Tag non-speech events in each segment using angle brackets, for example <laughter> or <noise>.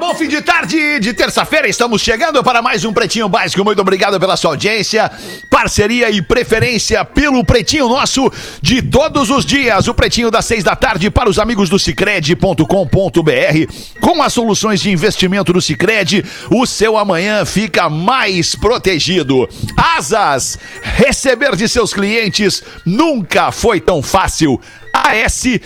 Bom fim de tarde de terça-feira. Estamos chegando para mais um Pretinho Básico. Muito obrigado pela sua audiência, parceria e preferência pelo Pretinho Nosso de todos os dias. O Pretinho das seis da tarde para os amigos do Cicred.com.br. Com as soluções de investimento do Cicred, o seu amanhã fica mais protegido. Asas! Receber de seus clientes nunca foi tão fácil. ASAAS.com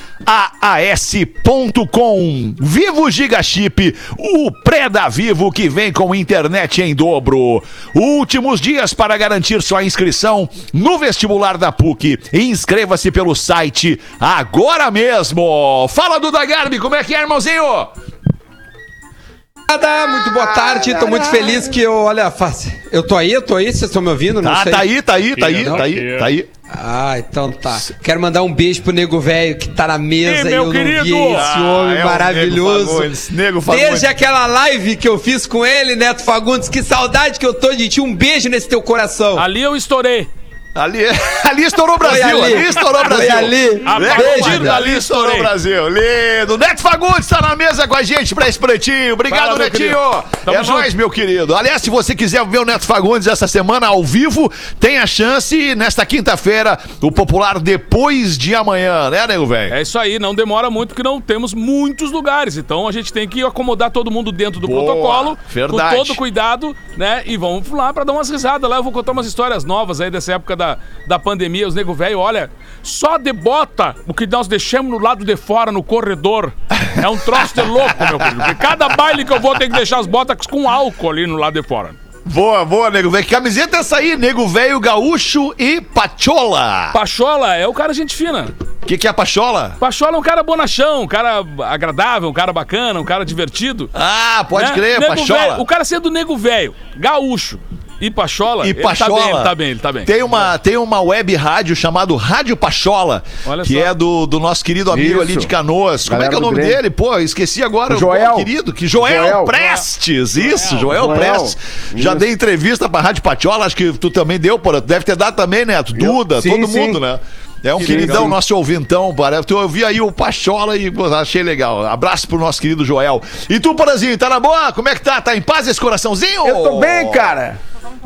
Vivo Giga Chip, o pré da Vivo que vem com internet em dobro. Últimos dias para garantir sua inscrição no vestibular da PUC. Inscreva-se pelo site agora mesmo. Fala do Dagarbi, como é que é, irmãozinho? Nada, muito boa tarde, tô muito feliz que eu, olha, faz, eu tô aí, eu tô aí, vocês estão me ouvindo? Não Tá, sei. tá aí, tá aí, tá aí, Não? tá aí, tá aí. Ah, então tá. Quero mandar um beijo pro nego velho que tá na mesa Ei, e meu eu querido! não vi esse Ah, homem é o maravilhoso. Nego Fagundes, Nego Desde Fagundes. aquela live que eu fiz com ele, Neto Fagundes, que saudade que eu tô de ti. Um beijo nesse teu coração. Ali eu estourei. Ali, <laughs> ali estourou o Brasil, ali. ali, estourou o Brasil. Foi ali. A partir dali ali estourou o. Brasil. Lindo. Neto Fagundes tá na mesa com a gente pra esse pretinho. Obrigado, Fala, Netinho. É junto. nóis, meu querido. Aliás, se você quiser ver o Neto Fagundes essa semana ao vivo, tem a chance nesta quinta-feira, o popular Depois de Amanhã, né, nego velho? É isso aí, não demora muito, porque não temos muitos lugares. Então a gente tem que acomodar todo mundo dentro do Boa, protocolo, verdade. com todo cuidado, né? E vamos lá pra dar umas risadas lá. Eu vou contar umas histórias novas aí dessa época da, da pandemia. Os nego velho, olha, só de bota o que nós deixamos no lado de fora, no corredor. É um troço de louco, meu filho. Porque cada baile que eu vou tem que deixar as botas com álcool ali no lado de fora. Boa, boa, nego velho. Que camiseta é essa aí? Nego velho, gaúcho e pachola. Pachola é o cara gente fina. O que, que é a pachola? Pachola é um cara bonachão, um cara agradável, um cara bacana, um cara divertido. Ah, pode né? crer, Nego pachola. velho, o cara sendo nego velho, gaúcho e Pachola, E ele Pachola. tá bem, ele tá bem, ele tá bem. Tem uma, tem uma web rádio chamado Rádio Pachola, Olha que só. é do, do nosso querido amigo Isso. ali de Canoas. Como é Galera que é o nome dele? Pô, esqueci agora. Joel. Pô, querido, que Joel, Joel. Prestes. Isso, Joel, Joel. Prestes. Já Isso. dei entrevista pra Rádio Pachola, acho que tu também deu, pô. Deve ter dado também, Neto. Duda, Sim, todo sim. mundo, né? É um Que queridão, legal. nosso ouvintão, parece. Eu vi aí o Pachola e pô, achei legal. Abraço pro nosso querido Joel. E tu, Porazinho, tá na boa? Como é que tá? Tá em paz esse coraçãozinho? Eu tô bem, cara.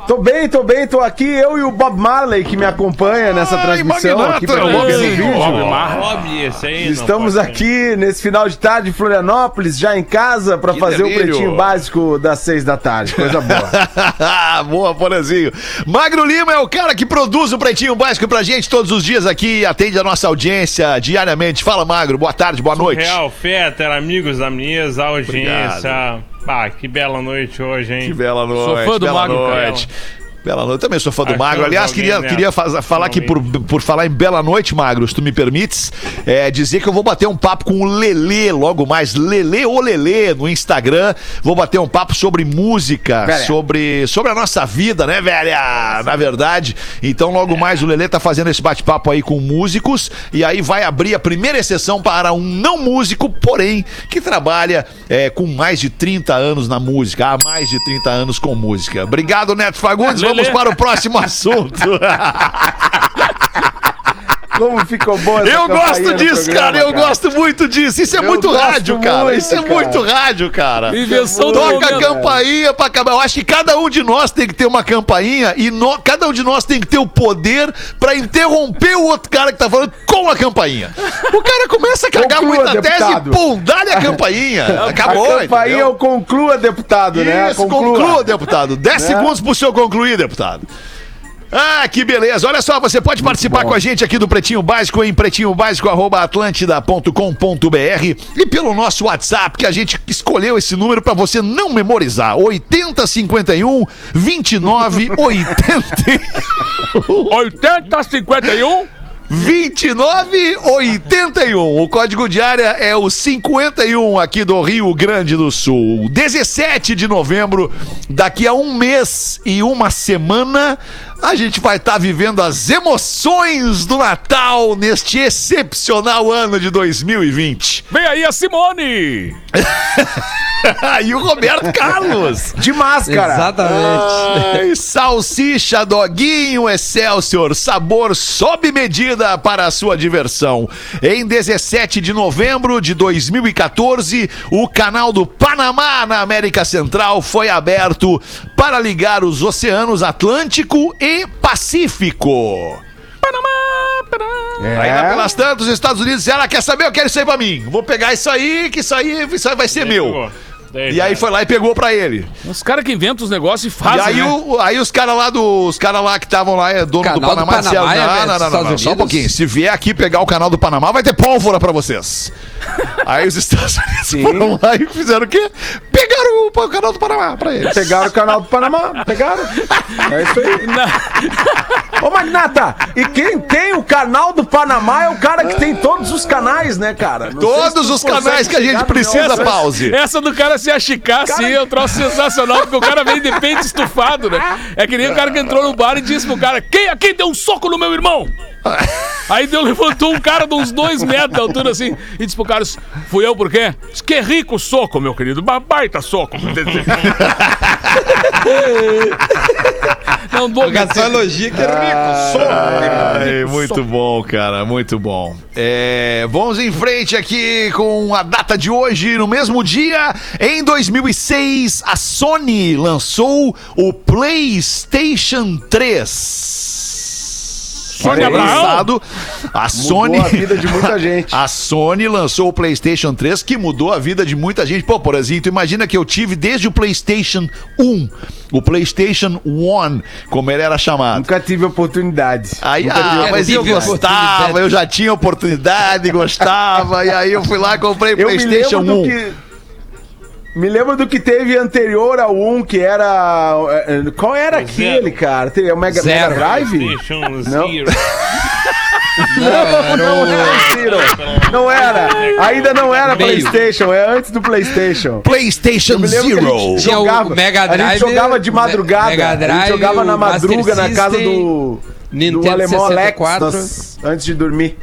Tô bem, tô bem, tô aqui. Eu e o Bob Marley que me acompanha nessa Ai, transmissão magnata. aqui pra Ei, quem vê no Bob vídeo. Marley. Hobby esse aí. Estamos aqui nesse final de tarde em Florianópolis, já em casa, pra Que fazer delírio. o pretinho básico das seis da tarde. Coisa boa. <laughs> Boa, Porazinho. Magro Lima é o cara que produz o Pretinho Básico pra gente todos os dias aqui e atende a nossa audiência diariamente. Fala, Magro. Boa tarde, boa noite. Real, Fetter, amigos da mesa, audiência. Ah, que bela noite hoje, hein? Que bela noite. Sou fã do bela Magro, noite. Bela noite. Também sou fã do Magro. Aliás, queria, né? queria faz- falar aqui por, por falar em Bela Noite, Magro, se tu me permites, é, dizer que eu vou bater um papo com o Lelê logo mais. Lelê ou Lelê no Instagram. Vou bater um papo sobre música, Velha. sobre, sobre a nossa vida, né, velha? Na verdade. Então, logo mais, o Lelê tá fazendo esse bate-papo aí com músicos. E aí vai abrir a primeira exceção para um não músico, porém, que trabalha é, com mais de 30 anos na música. Há mais de 30 anos com música. Obrigado, Neto Fagundes. Vamos para o próximo assunto. <laughs> Como ficou boa essa Eu gosto no disso, programa, cara. Eu gosto muito disso. Isso é Eu muito rádio, cara. muito, Isso é cara. muito rádio, cara. Invenção do Toca a campainha pra acabar. Eu acho que cada um de nós tem que ter uma campainha e nó- cada um de nós tem que ter o poder pra interromper o outro cara que tá falando com a campainha. O cara começa a cagar Conclua, muita tese deputado. e pum, dá-lhe a campainha. <laughs> Acabou, a campainha entendeu? eu conclua, deputado, né? Isso, conclua. deputado. 10 Né? segundos pro senhor concluir, deputado. Ah, que beleza. Olha só, você pode participar com a gente aqui do Pretinho Básico em pretinhobásico.atlântida.com.br e pelo nosso WhatsApp, que a gente escolheu esse número pra você não memorizar. 8051 29 80. 80, 51, 2981. O código de área é o 51 aqui do Rio Grande do Sul. 17 de novembro, daqui a um mês e uma semana, a gente vai estar vivendo as emoções do Natal neste excepcional ano de 2020. <laughs> Vem aí a Simone! <laughs> e o Roberto Carlos. De máscara. Exatamente. Ai, salsicha, doguinho, Excelsior, sabor sob medida para a sua diversão. Em 17 de novembro de 2014, o canal do Panamá na América Central foi aberto para ligar os oceanos Atlântico e Pacífico. Aí lá É. pelas tantas, os Estados Unidos disseram, ela quer saber, eu quero isso aí pra mim. Vou pegar isso aí, que isso aí, isso aí vai ser meu. E aí foi lá e pegou pra ele. Os caras que inventam os negócios e E fazem. aí, né? o- aí os caras lá do. Os caras lá que estavam lá, é dono do Canal do Panamá, Panamá disseram, é, não, velho, não, não, não, Estados não, só um pouquinho. Se vier aqui pegar o canal do Panamá, vai ter pólvora pra vocês. Aí os Estados Unidos foram lá e fizeram o quê? Pegaram o, o canal do Panamá pra eles. Pegaram o canal do Panamá, pegaram. É isso aí. Ô, Magnata, e quem tem o canal do Panamá é o cara que tem todos os canais, né, cara? Não Todos os canais que a gente precisa, meu- pause. Essa do cara se achicar assim é um troço sensacional, porque o cara vem de peito estufado, né? É que nem o cara que entrou no bar e disse pro cara: Quem aqui deu um soco no meu irmão? <laughs> Aí deu, levantou um cara de uns dois metros de altura assim e disse pro cara: Fui eu por quê? Disse, que rico soco, meu querido. Ba- Baita soco. <laughs> Não vou Só elogia que era rico. Ai, muito bom, cara, muito bom. É, vamos em frente aqui com a data de hoje. No mesmo dia, em 2006, a Sony lançou o PlayStation 3. Sônia Foi Abraão? lançado, a Sony Mudou a vida de muita <laughs> gente. A Sony lançou o PlayStation 3 que mudou a vida de muita gente. Pô, por exemplo, tu imagina que eu tive desde o PlayStation 1, o PlayStation 1, como ele era chamado. Nunca tive oportunidade. Aí, Nunca ah, tive mas eu gostava, eu já tinha oportunidade, gostava, e aí eu fui lá e comprei o PlayStation lembro 1. Me lembro do que teve anterior ao 1, que era. eh, eh, Qual era aquele, cara? Tem- É o Mega, Mega Zero. Drive? PlayStation Não. Zero. Não, Não era, Ciro. Não era. Ainda não era Meio. PlayStation, é antes do PlayStation. PlayStation Zero. o jogava, Mega a gente Drive, jogava de madrugada. Mega a gente Drive, jogava na o Master madruga na casa System, do, do alemão Alex 64. nós- antes de dormir.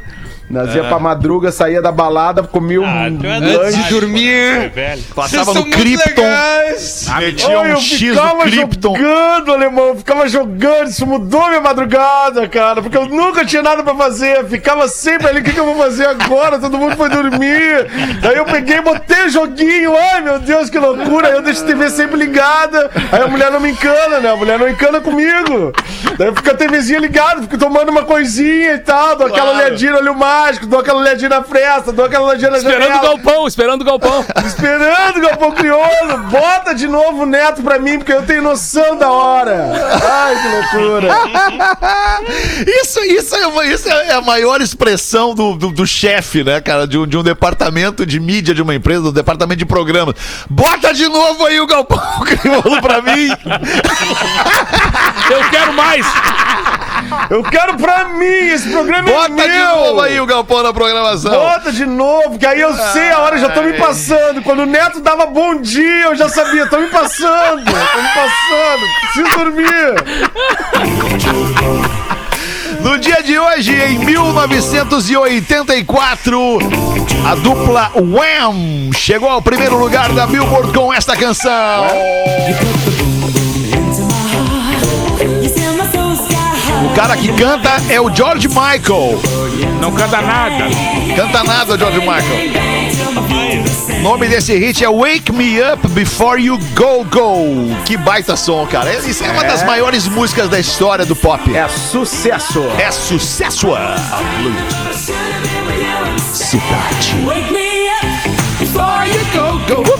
Nós ia pra madruga, saía da balada, comia um Ah, é lanche. Antes de dormir. velho. Passava no Krypton, legais. metia Oi, um eu X no ficava Krypton. jogando, alemão, eu ficava jogando, isso mudou minha madrugada, cara, porque eu nunca tinha nada pra fazer, ficava sempre ali, o que, que eu vou fazer agora? Todo mundo foi dormir. Daí eu peguei, botei o joguinho, ai meu Deus, que loucura, aí eu deixo a TV sempre ligada, aí a mulher não me encana, né? A mulher não encana comigo. Daí fica a TVzinha ligada, fico tomando uma coisinha e tal, dou aquela Claro. olhadinha no olho mágico, dou aquela olhadinha na fresta, dou aquela olhadinha na Esperando o janela. galpão, esperando o galpão. <laughs> Esperando, Galpão Crioulo! Bota de novo o neto pra mim, porque eu tenho noção da hora! Ai, que loucura! <laughs> Isso, isso, é, isso é a maior expressão do, do, do chefe, né, cara? De um, de um departamento de mídia de uma empresa, do departamento de programas. Bota de novo aí o Galpão <laughs> Crioulo pra mim! Eu quero mais! Eu quero pra mim! Esse programa Bota é de meu! novo aí o Galpão na programação! Bota de novo, que aí eu sei a hora, já tô me passando. Quando o neto dava bom dia, eu já sabia, tô me passando, tô me passando, preciso dormir. No dia de hoje, em 1984, a dupla Wham chegou ao primeiro lugar da Billboard com esta canção. Cara que canta é o George Michael. Não canta nada. Canta nada, George Michael. O nome desse hit é Wake Me Up Before You Go Go. Que baita som, cara. Isso é uma das maiores músicas da história do pop. É sucesso! É sucesso. Cidade. Wake me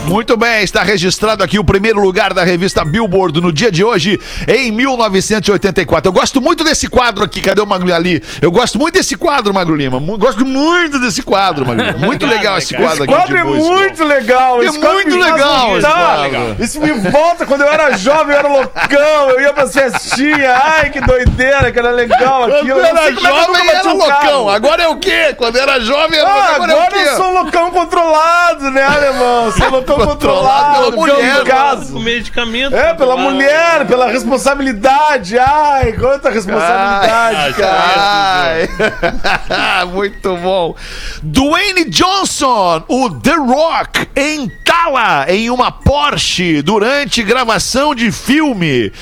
Muito bem, está registrado aqui o primeiro lugar da revista Billboard no dia de hoje, em 1984. Eu gosto muito desse quadro aqui, cadê o Magro ali? Eu gosto muito desse quadro, Magro Lima. Gosto muito desse quadro, Magro Lima. Muito legal esse quadro Esse aqui. quadro de é muito legal. É esse quadro muito legal esse quadro. Isso me volta quando eu era jovem, eu era loucão, eu ia pra festinha. Ai, que doideira, que era legal aquilo. Quando Eu era jovem era loucão. Agora é o quê? Quando era jovem era Ah, agora, é o agora quê? eu sou loucão controlado, né, alemão? Sou loucão Controlado controlado, pela mulher, pelo Com caso. medicamento. É, pela mulher, pela responsabilidade. Ai, quanta responsabilidade, Ai, cara. Ai. <laughs> Muito bom. Dwayne Johnson, o The Rock, entala em uma Porsche durante gravação de filme.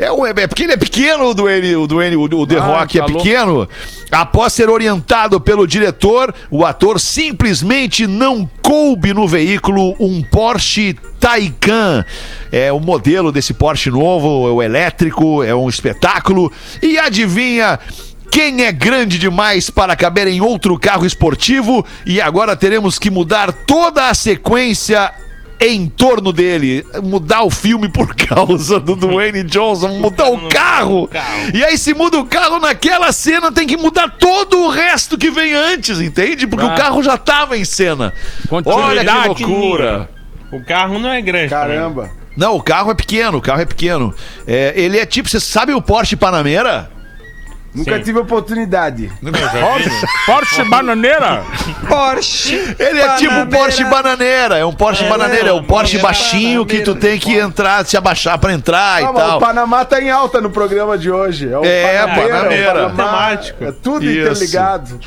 É, o- é porque ele é pequeno, o Dwayne, o, Dwayne, o, o The Ah, Rock é tá louco. pequeno. Após ser orientado pelo diretor, o ator simplesmente não coube no veículo um Porsche Taycan. É o modelo desse Porsche novo, é o elétrico, é um espetáculo. E adivinha quem é grande demais para caber em outro carro esportivo? E agora teremos que mudar toda a sequência em torno dele, mudar o filme por <laughs> causa do Dwayne Johnson, mudar o carro. E aí se muda o carro naquela cena, tem que mudar todo o resto que vem antes, entende? Porque o Ah. carro já estava em cena. Olha que loucura. O carro não é grande. também. Caramba. Não, o carro é pequeno, o carro é pequeno. É, ele é tipo, você sabe o Porsche Panamera? Nunca Sim. tive oportunidade. Porsche, Porsche bananeira. Porsche. Ele é tipo um Porsche bananeira, é um Porsche bananeira, é um Porsche é baixinho que tu tem que entrar, se abaixar pra entrar Ah, e tal. o Panamá tá em alta no programa de hoje. É, o É, Panameira, Panameira. o Panamá. É tudo Isso. interligado.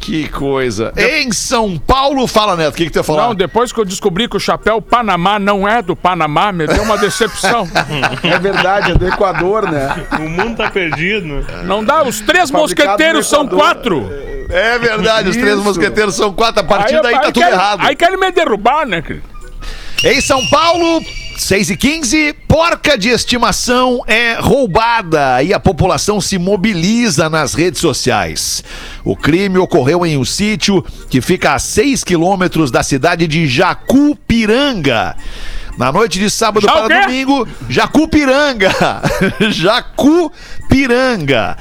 Que coisa. Em São Paulo, fala, Neto, o que, que tu ia falar? Não, depois que eu descobri que o chapéu Panamá não é do Panamá, me deu uma decepção. <laughs> É verdade, é do Equador, né? O mundo tá perdido. Não dá, os três mosqueteiros são quatro. É verdade, os três Isso. mosqueteiros são quatro, a partir Aí- daí tá tudo querem- errado. Aí querem me derrubar, né, querido? Em São Paulo, 6 e 15, porca de estimação é roubada e a população se mobiliza nas redes sociais. O crime ocorreu em um sítio que fica a 6 quilômetros da cidade de Jacupiranga. Na noite de sábado Já para domingo, Jacupiranga. <laughs> Jacupiranga.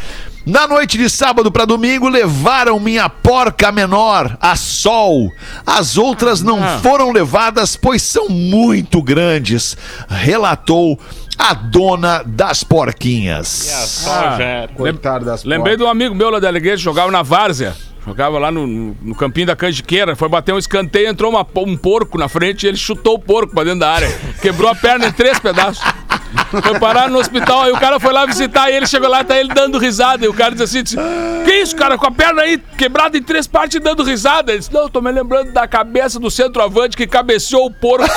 Na noite de sábado para domingo, levaram minha porca menor, a Sol. As outras não Ah. foram levadas, pois são muito grandes, relatou a dona das porquinhas. Só Ah. Coitado das Lembrei de um amigo meu lá da Alegrete, jogava na Várzea. Jogava lá no, no, no campinho da Canjiqueira, foi bater um escanteio, entrou uma- um porco na frente e ele chutou o porco pra dentro da área. Quebrou a perna em três pedaços. Foi parar no hospital, aí o cara foi lá visitar e ele chegou lá tá ele dando risada. E o cara disse assim: disse, Que isso, cara, com a perna aí quebrada em três partes e dando risada? Ele disse: Não, eu tô me lembrando da cabeça do centroavante que cabeceou o porco.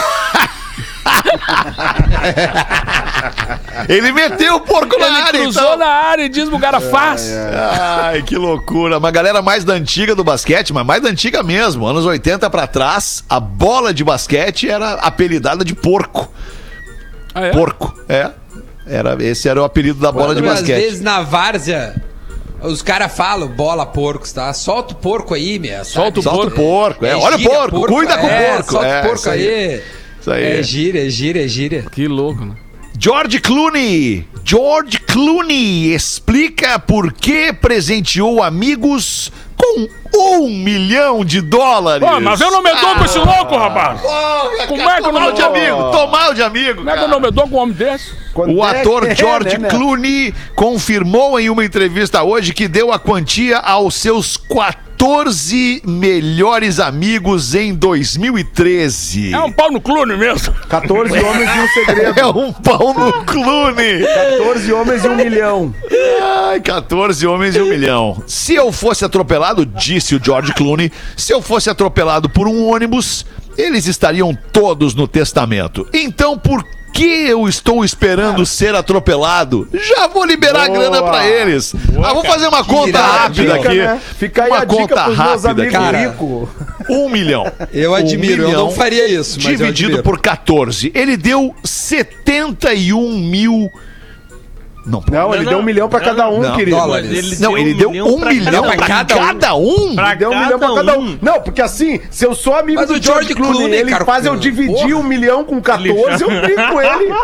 Ele meteu o porco na Ele área, cruzou então. na área e diz o cara faz. Ai, que loucura. Uma galera mais da antiga do basquete, mas mais da antiga mesmo. Anos 80 pra trás, a bola de basquete era apelidada de porco. Ah, é? Porco, é. Era, esse era o apelido da bola de Às basquete. vezes na várzea, os caras falam bola porcos, tá? Solta o porco aí, meu. Solta o Solta o porco, é. Olha o gíria, porco, cuida com o é, porco. Solta É, o porco isso aí. aí. Isso aí. É gíria, é gíria, é gíria. Que louco, né? George Clooney. George Clooney explica por que presenteou amigos com um milhão de dólares. Pô, mas eu não me dou com esse louco, rapaz. Porra, Como é que eu não me de dou? amigo, tomar de amigo. Como é que eu não me dou com um homem desse? Quando O é ator é, George né? Clooney confirmou em uma entrevista hoje que deu a quantia aos seus 14 melhores amigos em 2013. É um pau no clune mesmo. 14 homens e um segredo. <laughs> É um pau no Clooney. 14 homens e um milhão. Ai, 14 homens e um milhão. Se eu fosse atropelado, disse o George Clooney, se eu fosse atropelado por um ônibus, eles estariam todos no testamento. Então por que eu estou esperando ser atropelado? Já vou liberar a Boa. grana pra eles. ah, vou fazer uma conta irado, rápida Dica, aqui. né? Fica aí uma a dica conta rápida. Cara. ricos. <laughs> Um milhão. Eu Um admiro, eu milhão não faria isso, mas eu Dividido por 14. Ele deu 71 mil Não. Não, ele Não, deu um milhão pra não, cada um, não. querido. Dólares. Não, ele deu um milhão pra cada cada um. um. Pra Ele deu um milhão pra cada um. Não, porque assim, se eu sou amigo Mas do George George Clooney, Clooney, ele cara, faz eu porra. dividir um milhão com 14, eu brinco com ele. <laughs>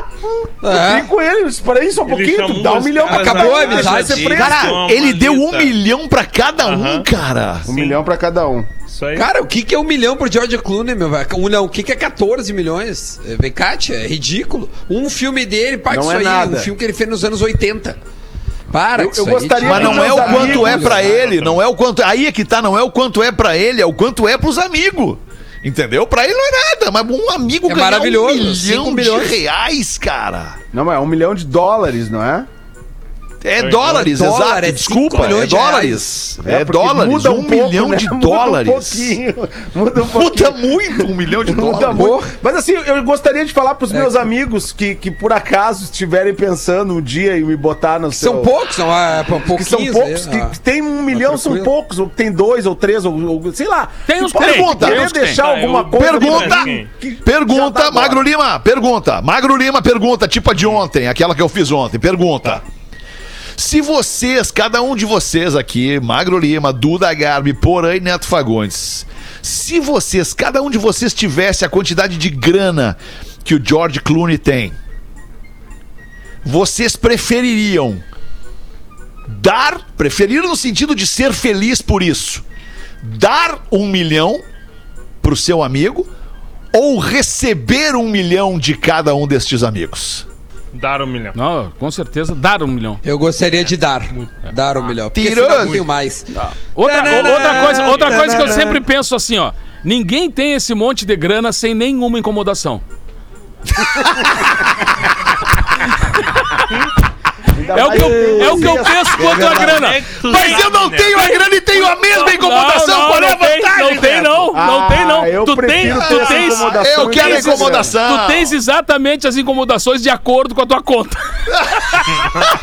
Eu É. brinco com ele. Espera aí só um Ele pouquinho, tu dá um milhão pra cada Acabou um. a deixa ele amizade. ser preso. Cara, ele deu um milhão pra cada um, cara. Um milhão pra cada um. Isso aí. Cara, o que, que é um milhão pro George Clooney, meu velho? Um milhão, o que, que é 14 milhões? É, Vem cá, tia, é ridículo. Um filme dele, paga isso é aí. nada. Um filme que ele fez nos anos 80. Para, Eu- com isso eu aí, gostaria. Mas não é o Meus quanto é amigos, pra né? ele, não é o quanto. Aí é que tá, não é o quanto é pra ele, é o quanto é pros amigos. Entendeu? Pra ele não é nada, mas um amigo É ganhar um milhão de reais, cara. Não, mas é um milhão de dólares, não é? É Foi. dólares, É dólar, exato. é Desculpa, é milhões de dólares. É, porque dólares, muda um, pouco, milhão né? de Muda dólares. Um. Muda um pouquinho. Muda muito um milhão de <laughs> Muda dólares. muito. Mas assim, eu gostaria de falar pros meus amigos que, que por acaso estiverem pensando um dia em me botar no seu... São poucos, são ah, Que pouquinhos. são poucos, né? que tem um milhão, são tranquilo. poucos, ou que tem dois, ou três, ou, ou sei lá. Tem uns que pergunta. querer Tem que deixar tem. alguma Ah, coisa. Pergunta, que- já pergunta, tá Magro Lima, pergunta. Magro Lima, pergunta, tipo a de ontem, aquela que eu fiz ontem. Pergunta. Se vocês, cada um de vocês aqui, Magro Lima, Duda Garbi, Porã e Neto Fagundes, se vocês, cada um de vocês tivesse a quantidade de grana que o George Clooney tem, vocês prefeririam dar, preferir no sentido de ser feliz por isso, dar um milhão pro seu amigo ou receber um milhão de cada um destes amigos? Dar um milhão. Não, com certeza, dar um milhão. Eu gostaria de dar. Dar um milhão. Senão eu tenho mais. Outra, Tanana, outra coisa, outra coisa que eu sempre penso assim, ó. Ninguém tem esse monte de grana sem nenhuma incomodação. <laughs> É o que eu, é o que eu penso quanto a grana. Mas eu não tenho a grana e tenho a mesma incomodação. Não, Qual é a não, não tem, vantagem? não tem, não. Não Ah, tem, não. eu Tu tem, tens, Eu quero incomodação. tu tens exatamente as incomodações de acordo com a tua conta. <laughs>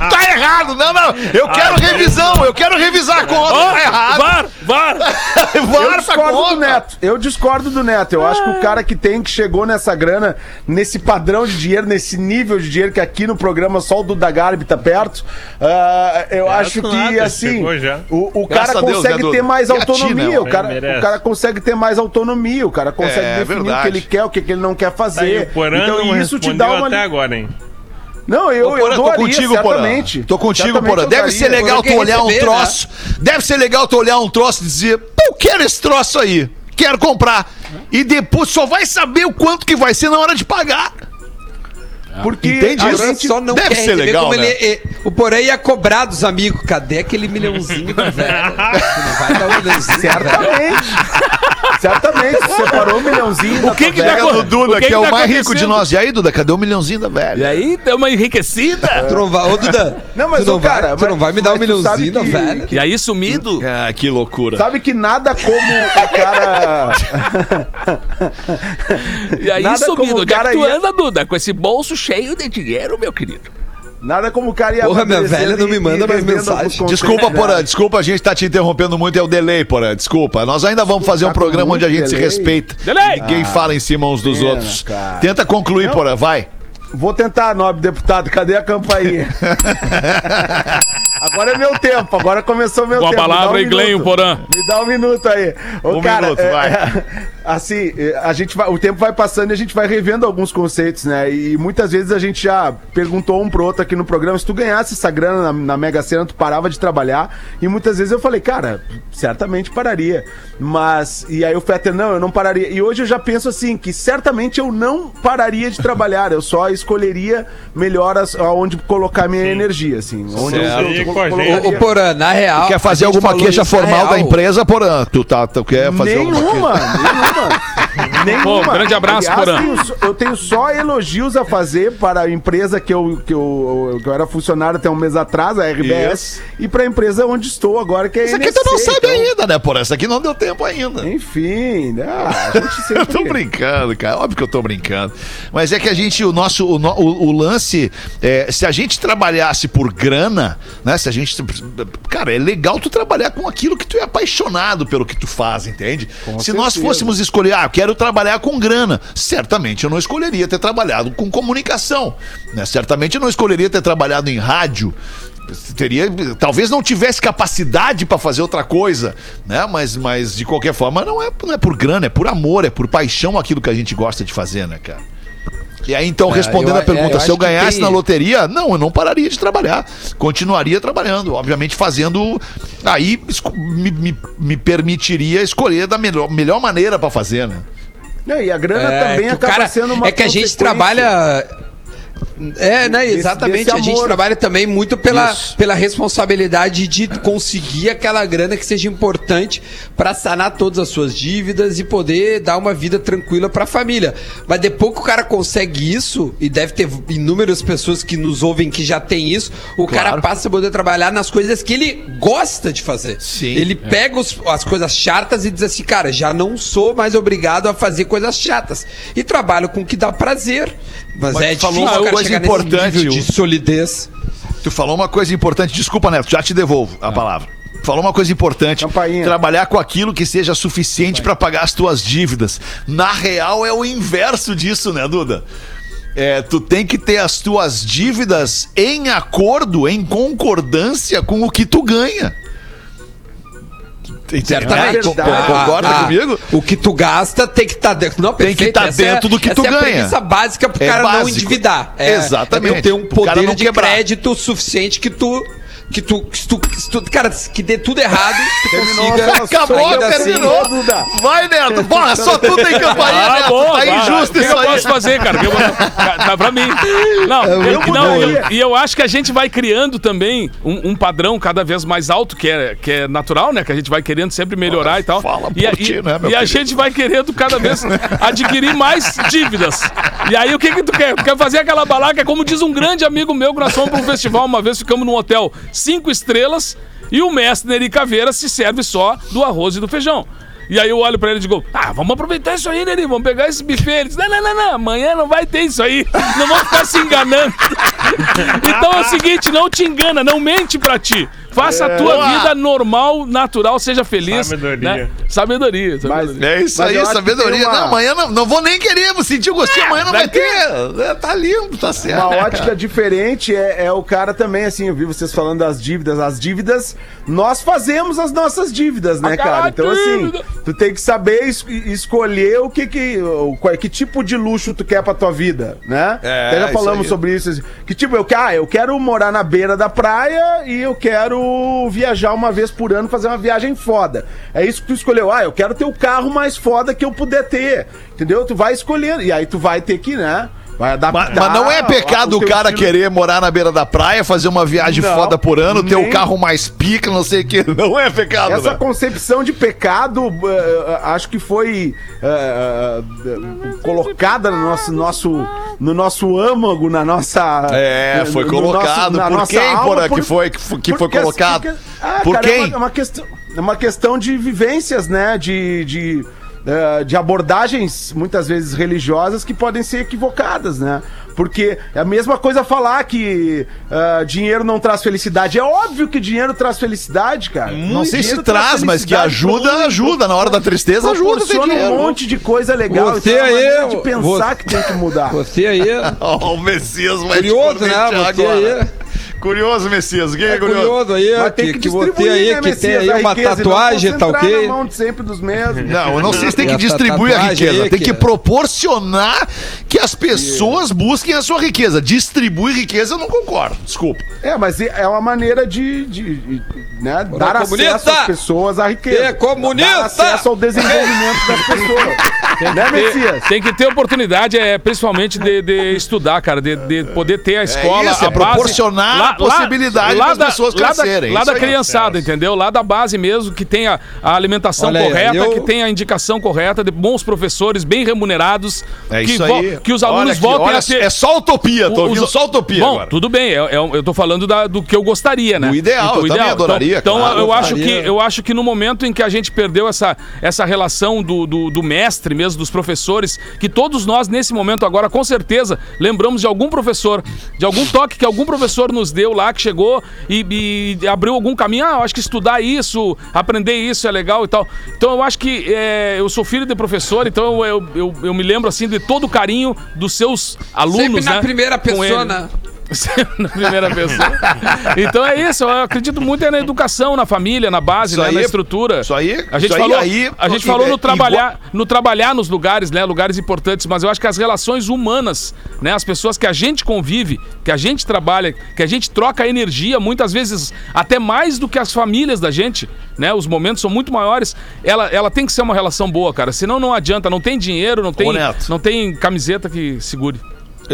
Tá errado. Não, não. Eu quero revisão. Eu quero revisar a conta. Tá errado. var, var. <laughs> Eu Var pra discordo do conta. Neto. Eu discordo do Neto. Eu acho que o cara que tem, que chegou nessa grana, nesse padrão de dinheiro, nesse nível de dinheiro que aqui no programa só o Duda Garbi tá perto, ah, eu acho que, nada, assim, o, o cara Deus, consegue né, ter mais E a Tina, autonomia. o, cara, merece. o cara consegue ter mais autonomia. O cara consegue É, definir verdade. o que ele quer, o que, que ele não quer Tá aí, fazer. Porã então isso te dá uma... até agora, hein? Não, eu, Ô, eu Porã, tô doaria, contigo, Porã. Tô contigo, Certamente Porã. eu Deve doaria. ser legal tu olhar um receber, troço. Deve ser legal tu olhar um troço e dizer, pô, eu quero esse troço aí. Quero comprar. E depois só vai saber o quanto que vai ser na hora de pagar. Porque Entende a gente só não deve quer ser legal, como né? ele, eh, o Porém ia cobrar dos amigos. Cadê aquele milhãozinho, <laughs> velho? Não vai dar um milhãozinho, velho. Certamente. Certamente. Separou um milhãozinho. O que que Pega tá no Duda, o que, que é o tá mais rico de nós. E aí, Duda, cadê o milhãozinho da E velha? aí deu uma enriquecida. Tu não vai, ô Duda, Não, mas tu não, ô, cara, vai, tu não vai me dar um milhãozinho, que- velho. E aí sumido. Ah, que loucura. Sabe que nada como o cara. <laughs> E aí Nada como sumido. o Onde é que cara tu ia- anda, Duda? Com esse bolso cheio de dinheiro, meu querido. Nada como o cara ia. Porra, minha velha não me manda mais mensagem. Desculpa. Porã, desculpa, a gente tá te interrompendo muito, é o delay, Porã, desculpa. Nós ainda vamos fazer um Tá programa onde a gente se delay? respeita. Delay! Ninguém fala em cima uns dos pena, outros. cara. Tenta concluir, Porã, vai. Vou tentar, nobre deputado. Cadê a campainha? <laughs> agora é meu tempo. Agora começou meu Com a tempo. Dá palavra, um Iglenho. Porã. Me dá um minuto aí. Ô, Um cara, minuto, é, vai. Assim, é, a gente vai, o tempo vai passando e a gente vai revendo alguns conceitos, né? E muitas vezes a gente já perguntou um pro outro aqui no programa, se tu ganhasse essa grana na, na Mega Sena, tu parava de trabalhar. E muitas vezes eu falei, cara, certamente pararia. Mas, e aí o Fetter, não, eu não pararia. E hoje eu já penso assim, que certamente eu não pararia de trabalhar, eu só escolheria melhor as, aonde colocar minha energia, assim. Onde Certo. eu, eu, gente. Ô, Porã, na real. Quer fazer alguma queixa formal da empresa, Porã? Tu, tá, tu quer fazer alguma queixa? Nenhuma, nenhuma. Nenhuma. Pô, grande abraço, Aliás, Porã. tenho eu tenho só elogios a fazer para a empresa que eu, que eu, que eu era funcionário até um mês atrás, a RBS, e para a empresa onde estou agora, que é a Isso aqui tu não sabe então, ainda, né, Porã? Isso aqui não deu tempo ainda. Enfim, né? A gente <laughs> Eu tô brincando, cara. Óbvio que eu tô brincando. Mas é que a gente, o nosso, o, o- o lance, é, se a gente trabalhasse por grana, né? Se a gente. Cara, é legal tu trabalhar com aquilo que tu é apaixonado pelo que tu faz, entende? se nós certeza. fôssemos escolher, ah, eu quero trabalhar com grana. Certamente eu não escolheria ter trabalhado com comunicação. Né? Certamente eu não escolheria ter trabalhado em rádio. Teria, talvez não tivesse capacidade para fazer outra coisa, né? Mas, mas de qualquer forma não é, não é por grana, é por amor, é por paixão aquilo que a gente gosta de fazer, né, cara? E aí, então, respondendo eu- a pergunta, é, eu se eu ganhasse tem- na loteria, não, eu não pararia de trabalhar. Continuaria trabalhando, obviamente fazendo. Aí me, me, me permitiria escolher da melhor, melhor maneira pra fazer, né? Não, e a grana É, também acaba cara- sendo uma É que a gente trabalha. É, né? Exatamente. desse a gente trabalha também muito pela, Isso. pela responsabilidade de conseguir aquela grana que seja importante pra sanar todas as suas dívidas e poder dar uma vida tranquila pra família. Mas depois que o cara consegue isso, e deve ter inúmeras pessoas que nos ouvem que já tem isso, o Claro. cara passa a poder trabalhar nas coisas que ele gosta de fazer. Sim, ele é. pega os- as coisas chatas e diz assim, cara, já não sou mais obrigado a fazer coisas chatas. E trabalho com o que dá prazer. Mas, Mas é falou difícil uma coisa importante, de solidez. Tu falou uma coisa importante, desculpa, Neto, já te devolvo a palavra. Falou uma coisa importante. Campainha. Trabalhar com aquilo que seja suficiente pra pagar as tuas dívidas. Na real, é o inverso disso, né, Duda? É, tu tem que ter as tuas dívidas em acordo, em concordância com o que tu ganha. Certamente. Verdade. concorda Ah, ah, comigo? O que tu gasta tem que estar dentro. Não, Tem que tá Essa é- dentro do que tu é a ganha. premissa básica pro É cara não endividar. É, Exatamente. Tu ter um poder de crédito suficiente que tu. Que tu, que tu, que tu- Cara, que dê tudo errado, tu Terminou consiga. a. Acabou, assim- terminou. Duda. Vai, Neto. Porra, só tu tem campainha, Ah, Neto. bom, tá vai. injusto O que isso eu aí. posso fazer, cara? Eu Tá pra mim. Não, eu, não eu- e eu acho que a gente vai criando também um, um padrão cada vez mais alto, que é, que é natural, né? Que a gente vai querendo sempre melhorar e tal. fala e a, por ti, e- né, meu e a querido? gente vai querendo cada vez adquirir mais dívidas. E aí o que que tu quer? Tu quer fazer aquela balaca, como diz um grande amigo meu, que nós fomos pra um festival uma vez, ficamos num hotel cinco estrelas e o mestre Neri Caveira se serve só do arroz e do feijão. E aí eu olho pra ele e digo, ah, vamos aproveitar isso aí, Neri, vamos pegar esse buffet. Ele diz, não, não, não, não, amanhã não vai ter isso aí, não vamos ficar se enganando. <laughs> <laughs> então é o seguinte, não te engana, não mente pra ti. Faça a tua Boa. vida normal, natural, seja feliz. Sabedoria. né? Sabedoria. Mas- sabedoria. É isso Mas aí, sabedoria. uma- Não, amanhã não, não vou nem querer, vou sentir o gostinho, amanhã não vai ter. É, tá limpo, tá certo. Uma ótica diferente é, é o cara também, assim, eu vi vocês falando das dívidas. As dívidas, nós fazemos as nossas dívidas, né, Aquela cara? Então, assim, tu tem que saber es- escolher o que que, o, qual- que tipo de luxo tu quer pra tua vida, né? É, Até já isso falamos sobre isso. assim. Que tipo, eu, ah, eu quero morar na beira da praia e eu quero viajar uma vez por ano, fazer uma viagem foda. É isso que tu escolheu. Ah, eu quero ter o carro mais foda que eu puder ter. Entendeu? Tu vai escolhendo. E aí tu vai ter que, né? Vai adaptar. Mas, mas não é pecado o cara estilo- querer morar na beira da praia, fazer uma viagem Não, foda por ano, ter o nem- carro mais pica, não sei o que. Não é pecado, Essa né? concepção de pecado, eh, acho que foi eh, eh, colocada no nosso, nosso, no nosso âmago, na nossa. É, foi no- no colocado. nosso- por quem, Porã, por- que foi, que foi, que foi colocado? porque- ah, por cara, é quem? uma, é uma questão, é uma questão de vivências, né? De. de eh, de abordagens muitas vezes religiosas que podem ser equivocadas, né? Porque é a mesma coisa falar que ah, dinheiro não traz felicidade. É óbvio que dinheiro traz felicidade, cara. Não sei se traz, mas que ajuda, pro- ajuda. Na hora da tristeza, ajuda dinheiro. um monte de coisa legal. Você então é uma aí, maneira de pensar você- que tem que mudar. <laughs> Você aí. Ó, o Messias vai te Curioso, né? Você agora. aí. Curioso, Messias. Quem é, É curioso? curioso aí, Mas tem que, que, que você aí né, que tem Messias, aí a uma riqueza, e não tatuagem, tá ok? na mão de sempre dos mesmos. Não, eu não sei se tem que distribuir a riqueza. aí Tem que que- proporcionar que as pessoas busquem a sua riqueza. Distribuir riqueza eu não concordo. Desculpa. É, mas é uma maneira de, de- de, né, dar comunista! acesso às pessoas à riqueza. É comunista! Dar acesso ao desenvolvimento das <laughs> pessoas. né, Messias? Tem que ter oportunidade, é, principalmente de, de estudar, cara, de, de poder ter a escola. isso, é a base, proporcionar a possibilidade das da- pessoas lá da- crescerem, Lá isso da aí. criançada, entendeu? Lá da base mesmo, que tenha a alimentação Olha aí, correta, eu- que tenha a indicação correta, de bons professores, bem remunerados. É que, isso aí. que os alunos voltem olha, a ter. É só utopia, tô Os- ouvindo só utopia Bom, agora. tudo bem, é- é- eu tô falando da- do que eu gostaria, né? Do ideal, eu também adoraria, Então, claro. eu, acho que, eu acho que no momento em que a gente perdeu essa, essa relação do, do, do mestre mesmo, dos professores, que todos nós, nesse momento agora, com certeza, lembramos de algum professor, de algum toque que algum professor nos deu lá, que chegou e, e abriu algum caminho. Ah, eu acho que estudar isso, aprender isso é legal e tal. Então eu acho que é, eu sou filho de professor, então eu, eu, eu me lembro assim de todo o carinho dos seus alunos, Sempre na né, primeira pessoa, né? Na primeira pessoa. Então é isso, eu acredito muito é na educação, na família, na base, né, aí- na estrutura. isso aí- A gente aí- falou, aí- a gente falou no trabalhar, no trabalhar nos lugares, né, lugares importantes, mas eu acho que as relações humanas, né, as pessoas que a gente convive, que a gente trabalha, que a gente troca energia, muitas vezes até mais do que as famílias da gente, né? Os momentos são muito maiores. Ela, ela tem que ser uma relação boa, cara. Senão não adianta, não tem dinheiro, não tem, Ô, não tem camiseta que segure.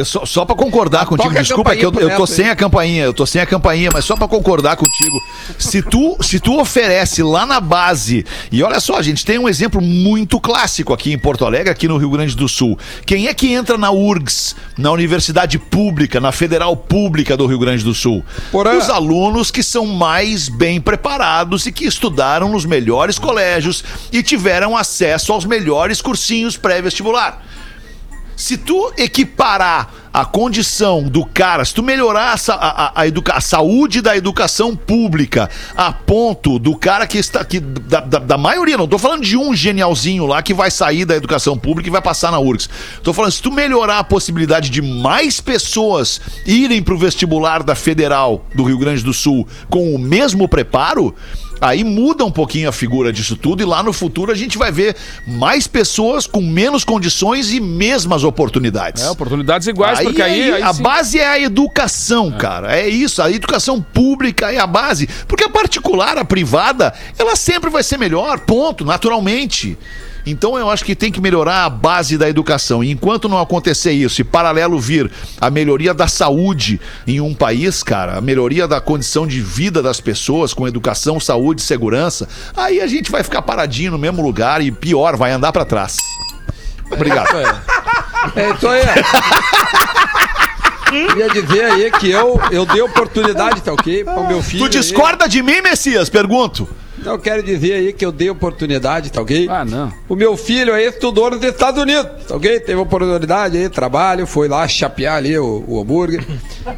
Só, só pra concordar contigo, toca a desculpa é que eu, eu tô sem a campainha, eu tô sem a campainha, mas só pra concordar contigo. Se tu, se tu oferece lá na base, e olha só, a gente tem um exemplo muito clássico aqui em Porto Alegre, aqui no Rio Grande do Sul. Quem é que entra na URGS, na Universidade Pública, na Federal Pública do Rio Grande do Sul? Os alunos que são mais bem preparados e que estudaram nos melhores colégios e tiveram acesso aos melhores cursinhos pré-vestibular. Se tu equiparar a condição do cara, se tu melhorar a, a, a- educa- a saúde da educação pública a ponto do cara que está aqui, da, da, da maioria, não tô falando de um genialzinho lá que vai sair da educação pública e vai passar na URGS. Tô falando, se tu melhorar a possibilidade de mais pessoas irem pro vestibular da Federal do Rio Grande do Sul com o mesmo preparo, Aí muda um pouquinho a figura disso tudo e lá no futuro a gente vai ver mais pessoas com menos condições e mesmas oportunidades. É, oportunidades iguais, Aí, porque aí, aí aí a sim. base é a educação, cara. É isso, a educação pública é a base. Porque a particular, a privada, ela sempre vai ser melhor, ponto, naturalmente. Então eu acho que tem que melhorar a base da educação. E enquanto não acontecer isso e paralelo vir a melhoria da saúde em um país, cara, a melhoria da condição de vida das pessoas com educação, saúde, segurança, aí a gente vai ficar paradinho no mesmo lugar e pior, vai andar pra trás. Obrigado. É aí. Queria dizer aí que eu, eu dei oportunidade, tá ok? Pro meu filho. Tu aí. discorda de mim, Messias? Pergunto. Eu quero dizer aí que eu dei oportunidade, tá ok? Ah, não. O meu filho aí estudou nos Estados Unidos, tá ok? Teve oportunidade aí, trabalho, foi lá chapear ali o, o hambúrguer.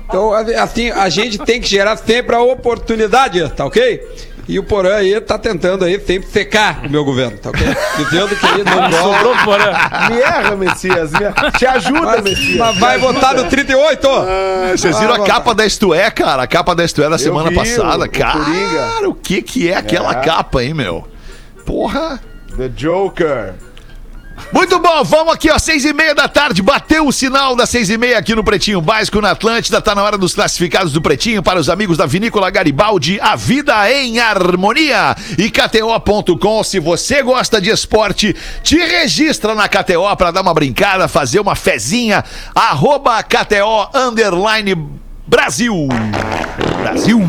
Então, assim, a gente tem que gerar sempre a oportunidade, tá ok? E o Porã aí tá tentando aí sempre secar o meu governo, tá ok? Dizendo que ele não <laughs> gosta. Porã. Me erra, Messias. Me erra. Te ajuda, Mas, Messias. mas vai votar no 38? Vocês viram a capa da Estué, cara? A capa da Estué da semana vi, passada. o- o cara, o que que é aquela É. capa, hein, meu? Porra. The Joker. Muito bom, vamos aqui, ó, seis e meia da tarde, bateu o sinal das seis e meia aqui no Pretinho Básico na Atlântida, tá na hora dos classificados do Pretinho para os amigos da Vinícola Garibaldi, a vida em harmonia e KTO.com, se você gosta de esporte, te registra na KTO para dar uma brincada, fazer uma fezinha, arroba KTO underline Brasil. Brasil. Brasil.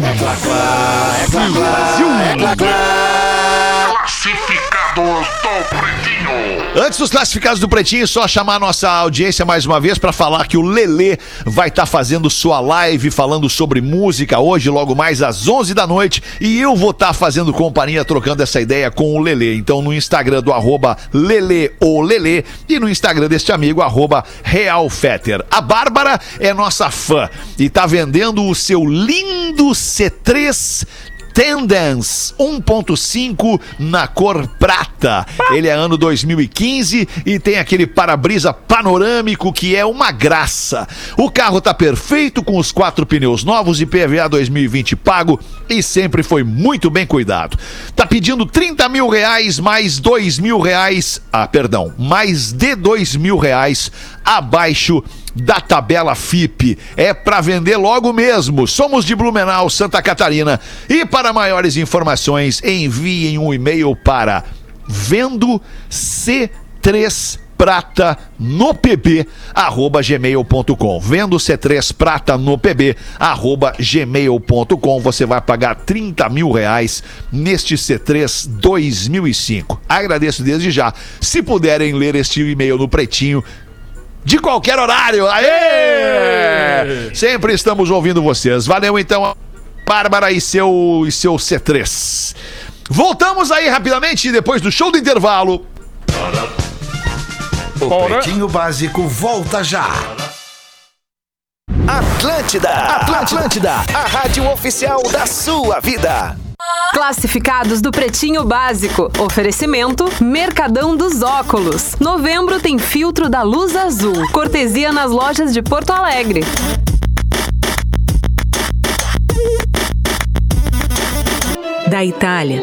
Antes dos classificados do Pretinho, só chamar nossa audiência mais uma vez para falar que o Lelê vai estar fazendo sua live falando sobre música hoje, logo mais às 11 da noite, e eu vou estar fazendo companhia, trocando essa ideia com o Lelê. Então no Instagram do arroba Lelê ou Lelê e no Instagram deste amigo, arroba Realfetter. A Bárbara é nossa fã e tá vendendo o seu lindo C3 Tendance 1.5 na cor prata. Ele é ano 2015 e tem aquele para-brisa panorâmico que é uma graça. O carro tá perfeito com os quatro pneus novos e PVA 2020 pago e sempre foi muito bem cuidado. Tá pedindo 30 mil reais mais 2 mil reais, ah, perdão, mais de 2 mil reais abaixo da tabela FIP. É para vender logo mesmo. Somos de Blumenau, Santa Catarina. E para maiores informações, enviem um e-mail para vendo C3 prata no pb arroba gmail.com vendo C3 prata no pb arroba gmail.com você vai pagar 30 mil reais neste C3 2005 agradeço desde já se puderem ler este e-mail no pretinho de qualquer horário. Aê! Sempre estamos ouvindo vocês. Valeu então, Bárbara e seu, e seu C3. Voltamos aí rapidamente depois do show do intervalo. O Pretinho Básico volta já. Atlântida, Atlântida, a rádio oficial da sua vida. Classificados do Pretinho Básico. Oferecimento Mercadão dos Óculos. Novembro tem filtro da luz azul. Cortesia nas lojas de Porto Alegre. Da Itália,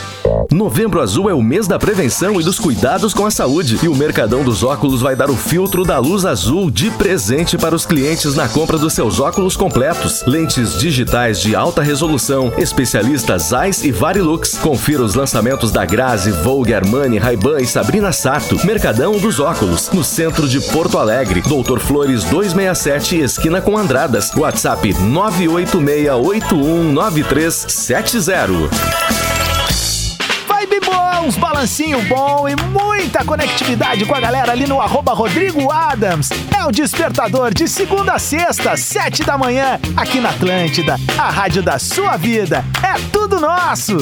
Novembro Azul é o mês da prevenção e dos cuidados com a saúde. E o Mercadão dos Óculos vai dar o filtro da luz azul de presente para os clientes na compra dos seus óculos completos. Lentes digitais de alta resolução, especialistas Zeiss e Varilux. Confira os lançamentos da Grazi, Vogue, Armani, Ray-Ban e Sabrina Sato. Mercadão dos Óculos, no centro de Porto Alegre. Doutor Flores 267, esquina com Andradas. WhatsApp 986819370. Vibe boa, uns balancinho bom e muita conectividade com a galera ali no arroba Rodrigo Adams. É o despertador de segunda a sexta, sete da manhã, aqui na Atlântida, a rádio da sua vida. É tudo nosso!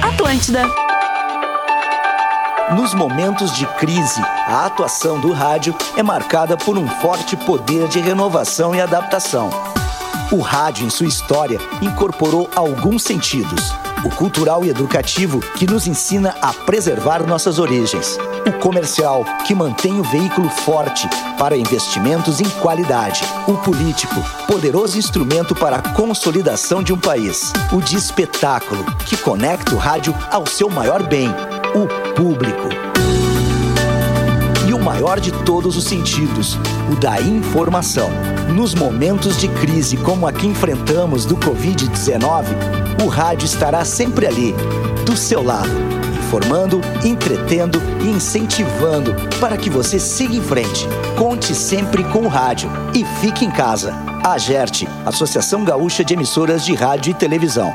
Atlântida. Nos momentos de crise, a atuação do rádio é marcada por um forte poder de renovação e adaptação. O rádio, em sua história, incorporou alguns sentidos. O cultural e educativo, que nos ensina a preservar nossas origens. O comercial, que mantém o veículo forte para investimentos em qualidade. O político, poderoso instrumento para a consolidação de um país. O de espetáculo, que conecta o rádio ao seu maior bem, o público maior de todos os sentidos, o da informação. Nos momentos de crise como a que enfrentamos do Covid-19, o rádio estará sempre ali, do seu lado, informando, entretendo e incentivando para que você siga em frente. Conte sempre com o rádio e fique em casa. A GERT, Associação Gaúcha de Emissoras de Rádio e Televisão.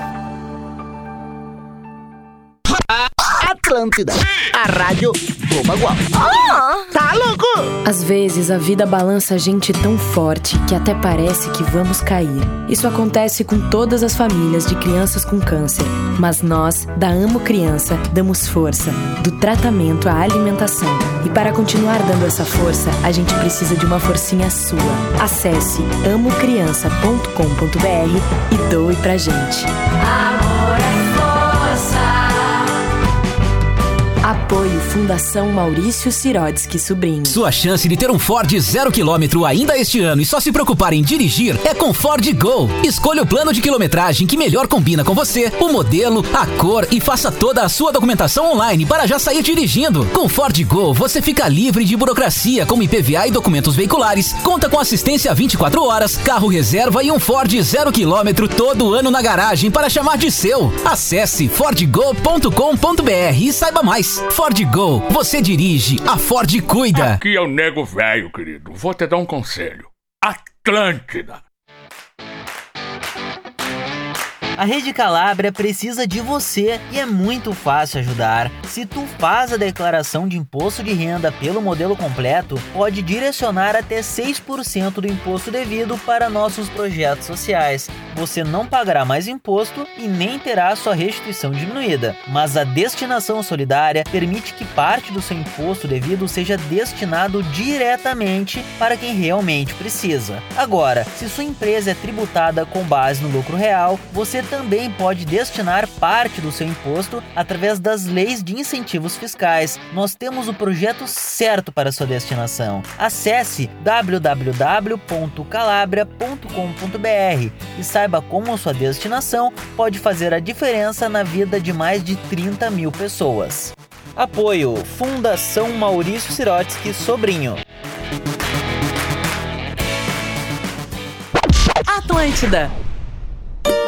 Atlântida, a rádio do Bagual. Tá louco? Às vezes a vida balança a gente tão forte que até parece que vamos cair. Isso acontece com todas as famílias de crianças com câncer. Mas nós, da Amo Criança, damos força, do tratamento à alimentação. E para continuar dando essa força, a gente precisa de uma forcinha sua. Acesse amocriança.com.br e doe pra gente. Apoio Fundação Maurício Sirodsky Sobrinho. Sua chance de ter um Ford zero quilômetro ainda este ano e só se preocupar em dirigir é com Ford Go. Escolha o plano de quilometragem que melhor combina com você, o modelo, a cor e faça toda a sua documentação online para já sair dirigindo. Com Ford Go, você fica livre de burocracia como IPVA e documentos veiculares, conta com assistência 24 horas, carro reserva e um Ford zero quilômetro todo ano na garagem para chamar de seu. Acesse fordgo.com.br e saiba mais. Ford Go, você dirige, a Ford cuida. Aqui é o nego velho, querido. Vou te dar um conselho. Atlântida. A Rede Calabria precisa de você e é muito fácil ajudar. Se tu faz a declaração de imposto de renda pelo modelo completo, pode direcionar até 6% do imposto devido para nossos projetos sociais. Você não pagará mais imposto e nem terá sua restituição diminuída. Mas a destinação solidária permite que parte do seu imposto devido seja destinado diretamente para quem realmente precisa. Agora, se sua empresa é tributada com base no lucro real, você também pode destinar parte do seu imposto através das leis de incentivos fiscais. Nós temos o projeto certo para sua destinação. Acesse www.calabria.com.br e saiba como sua destinação pode fazer a diferença na vida de mais de 30 mil pessoas. Apoio Fundação Maurício Sirotsky Sobrinho. Atlântida.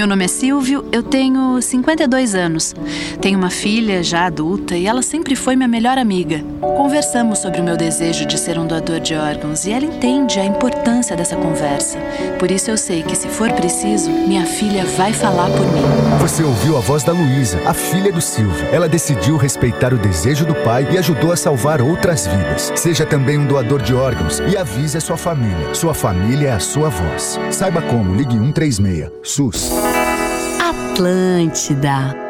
Meu nome é Silvio, eu tenho 52 anos. Tenho uma filha já adulta e ela sempre foi minha melhor amiga. Conversamos sobre o meu desejo de ser um doador de órgãos e ela entende a importância dessa conversa. Por isso eu sei que, se for preciso, minha filha vai falar por mim. Você ouviu a voz da Luísa, a filha do Silvio. Ela decidiu respeitar o desejo do pai e ajudou a salvar outras vidas. Seja também um doador de órgãos e avise a sua família. Sua família é a sua voz. Saiba como, ligue 136. SUS. Atlântida.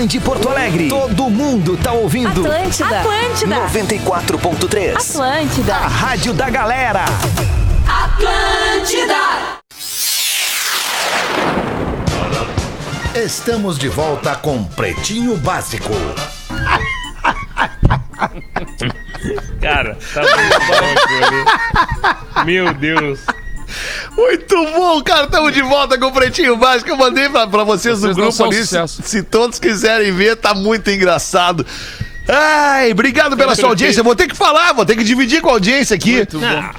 Porto Alegre, todo mundo tá ouvindo. Atlântida. Atlântida. 94.3. Atlântida. A rádio da galera. Atlântida. Estamos de volta com Pretinho Básico. <laughs> Cara, tá muito bom. Meu Deus. Muito bom, cara. Estamos de volta com o Pretinho Básico. Eu mandei pra, pra vocês, Vocês no não grupo ali. Se, se todos quiserem ver, tá muito engraçado. Ai, obrigado pela sua audiência. Vou ter que falar, vou ter que dividir com a audiência aqui. Muito bom.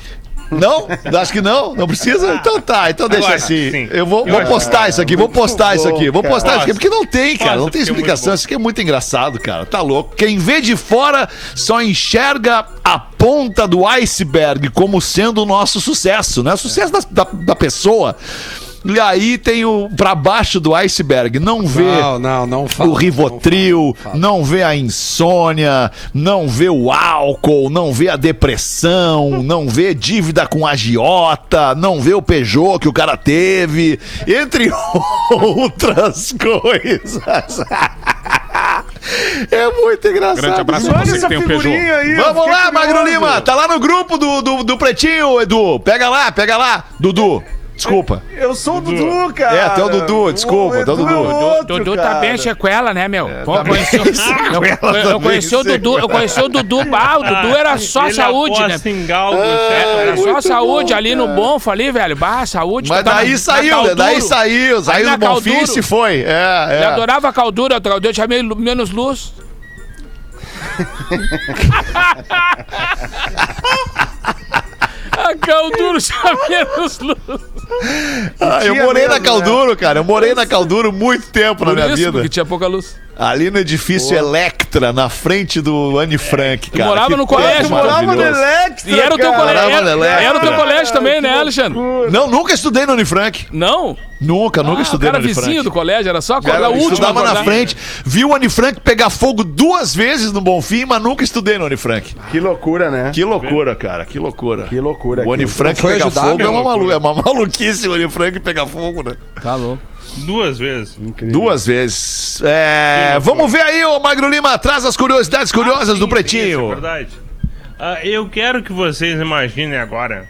Não? Acho que não? Não precisa? Então tá, então deixa Agora, assim. sim. Eu vou, vou postar isso aqui, vou postar isso aqui, vou postar isso aqui, porque não tem, cara, não tem é explicação. Isso aqui é muito engraçado, cara. Tá louco. Quem vê de fora só enxerga a ponta do iceberg como sendo o nosso sucesso, né? Sucesso da, da, da pessoa. E aí tem o pra baixo do iceberg, não vê Não, não, não fala. o Rivotril, não vê a insônia, não vê o álcool, não vê a depressão, <laughs> não vê dívida com agiota, não vê o Peugeot que o cara teve, entre <laughs> outras coisas. <laughs> É muito engraçado. Grande abraço pra Olha você que tem um Peugeot. aí. Vamos lá, Magro. Lima. Tá lá no grupo do, do, do Pretinho, Edu. Pega lá, pega lá. Dudu, desculpa. Eu sou o Dudu, cara. É, até o Dudu, desculpa, até o Dudu. é Dudu tá bem sequela, né, meu? Pô, tá conheci eu, eu- eu conheci o Dudu, eu conheci o Dudu, <laughs> ah, o Dudu era só Ele saúde, né? em galgo, Era só saúde ali no Bonfo ali, velho. Bah, saúde. Mas tá na- daí na saiu, né? Calduro. daí saiu, Ali saiu na do Bonfim e foi. É, Ele é. adorava a caldura, o Caldura tinha meio, menos luz. <laughs> <laughs> a tinha menos luz. Ah, eu morei na mesmo, Calduro, cara. Eu morei na Calduro muito tempo na Por minha isso, vida. porque tinha pouca luz. Ali no edifício Electra, na frente do Anne Frank, cara. morava Que no colégio, morava no. Electra, E era o teu cara. colégio. Era, era o teu colégio também, né, Alexandre? Não, nunca estudei no Anne Frank. Não? Nunca, nunca Ah, estudei no Anne vizinho Frank. do colégio, era só o eu último. estudava na frente, vi o Anne Frank pegar fogo duas vezes no Bonfim, mas nunca estudei no Anne Frank. Que loucura, né? Que loucura, cara, que loucura. Que loucura. O Anne. Frank pegar fogo é uma, malu é uma maluquice o Anne Frank pegar fogo, né? Tá louco. Duas vezes. Duas vezes. É, vamos ver aí, ô Magro Lima, traz as curiosidades curiosas do Isso, Pretinho. é verdade. Ah, eu quero que vocês imaginem agora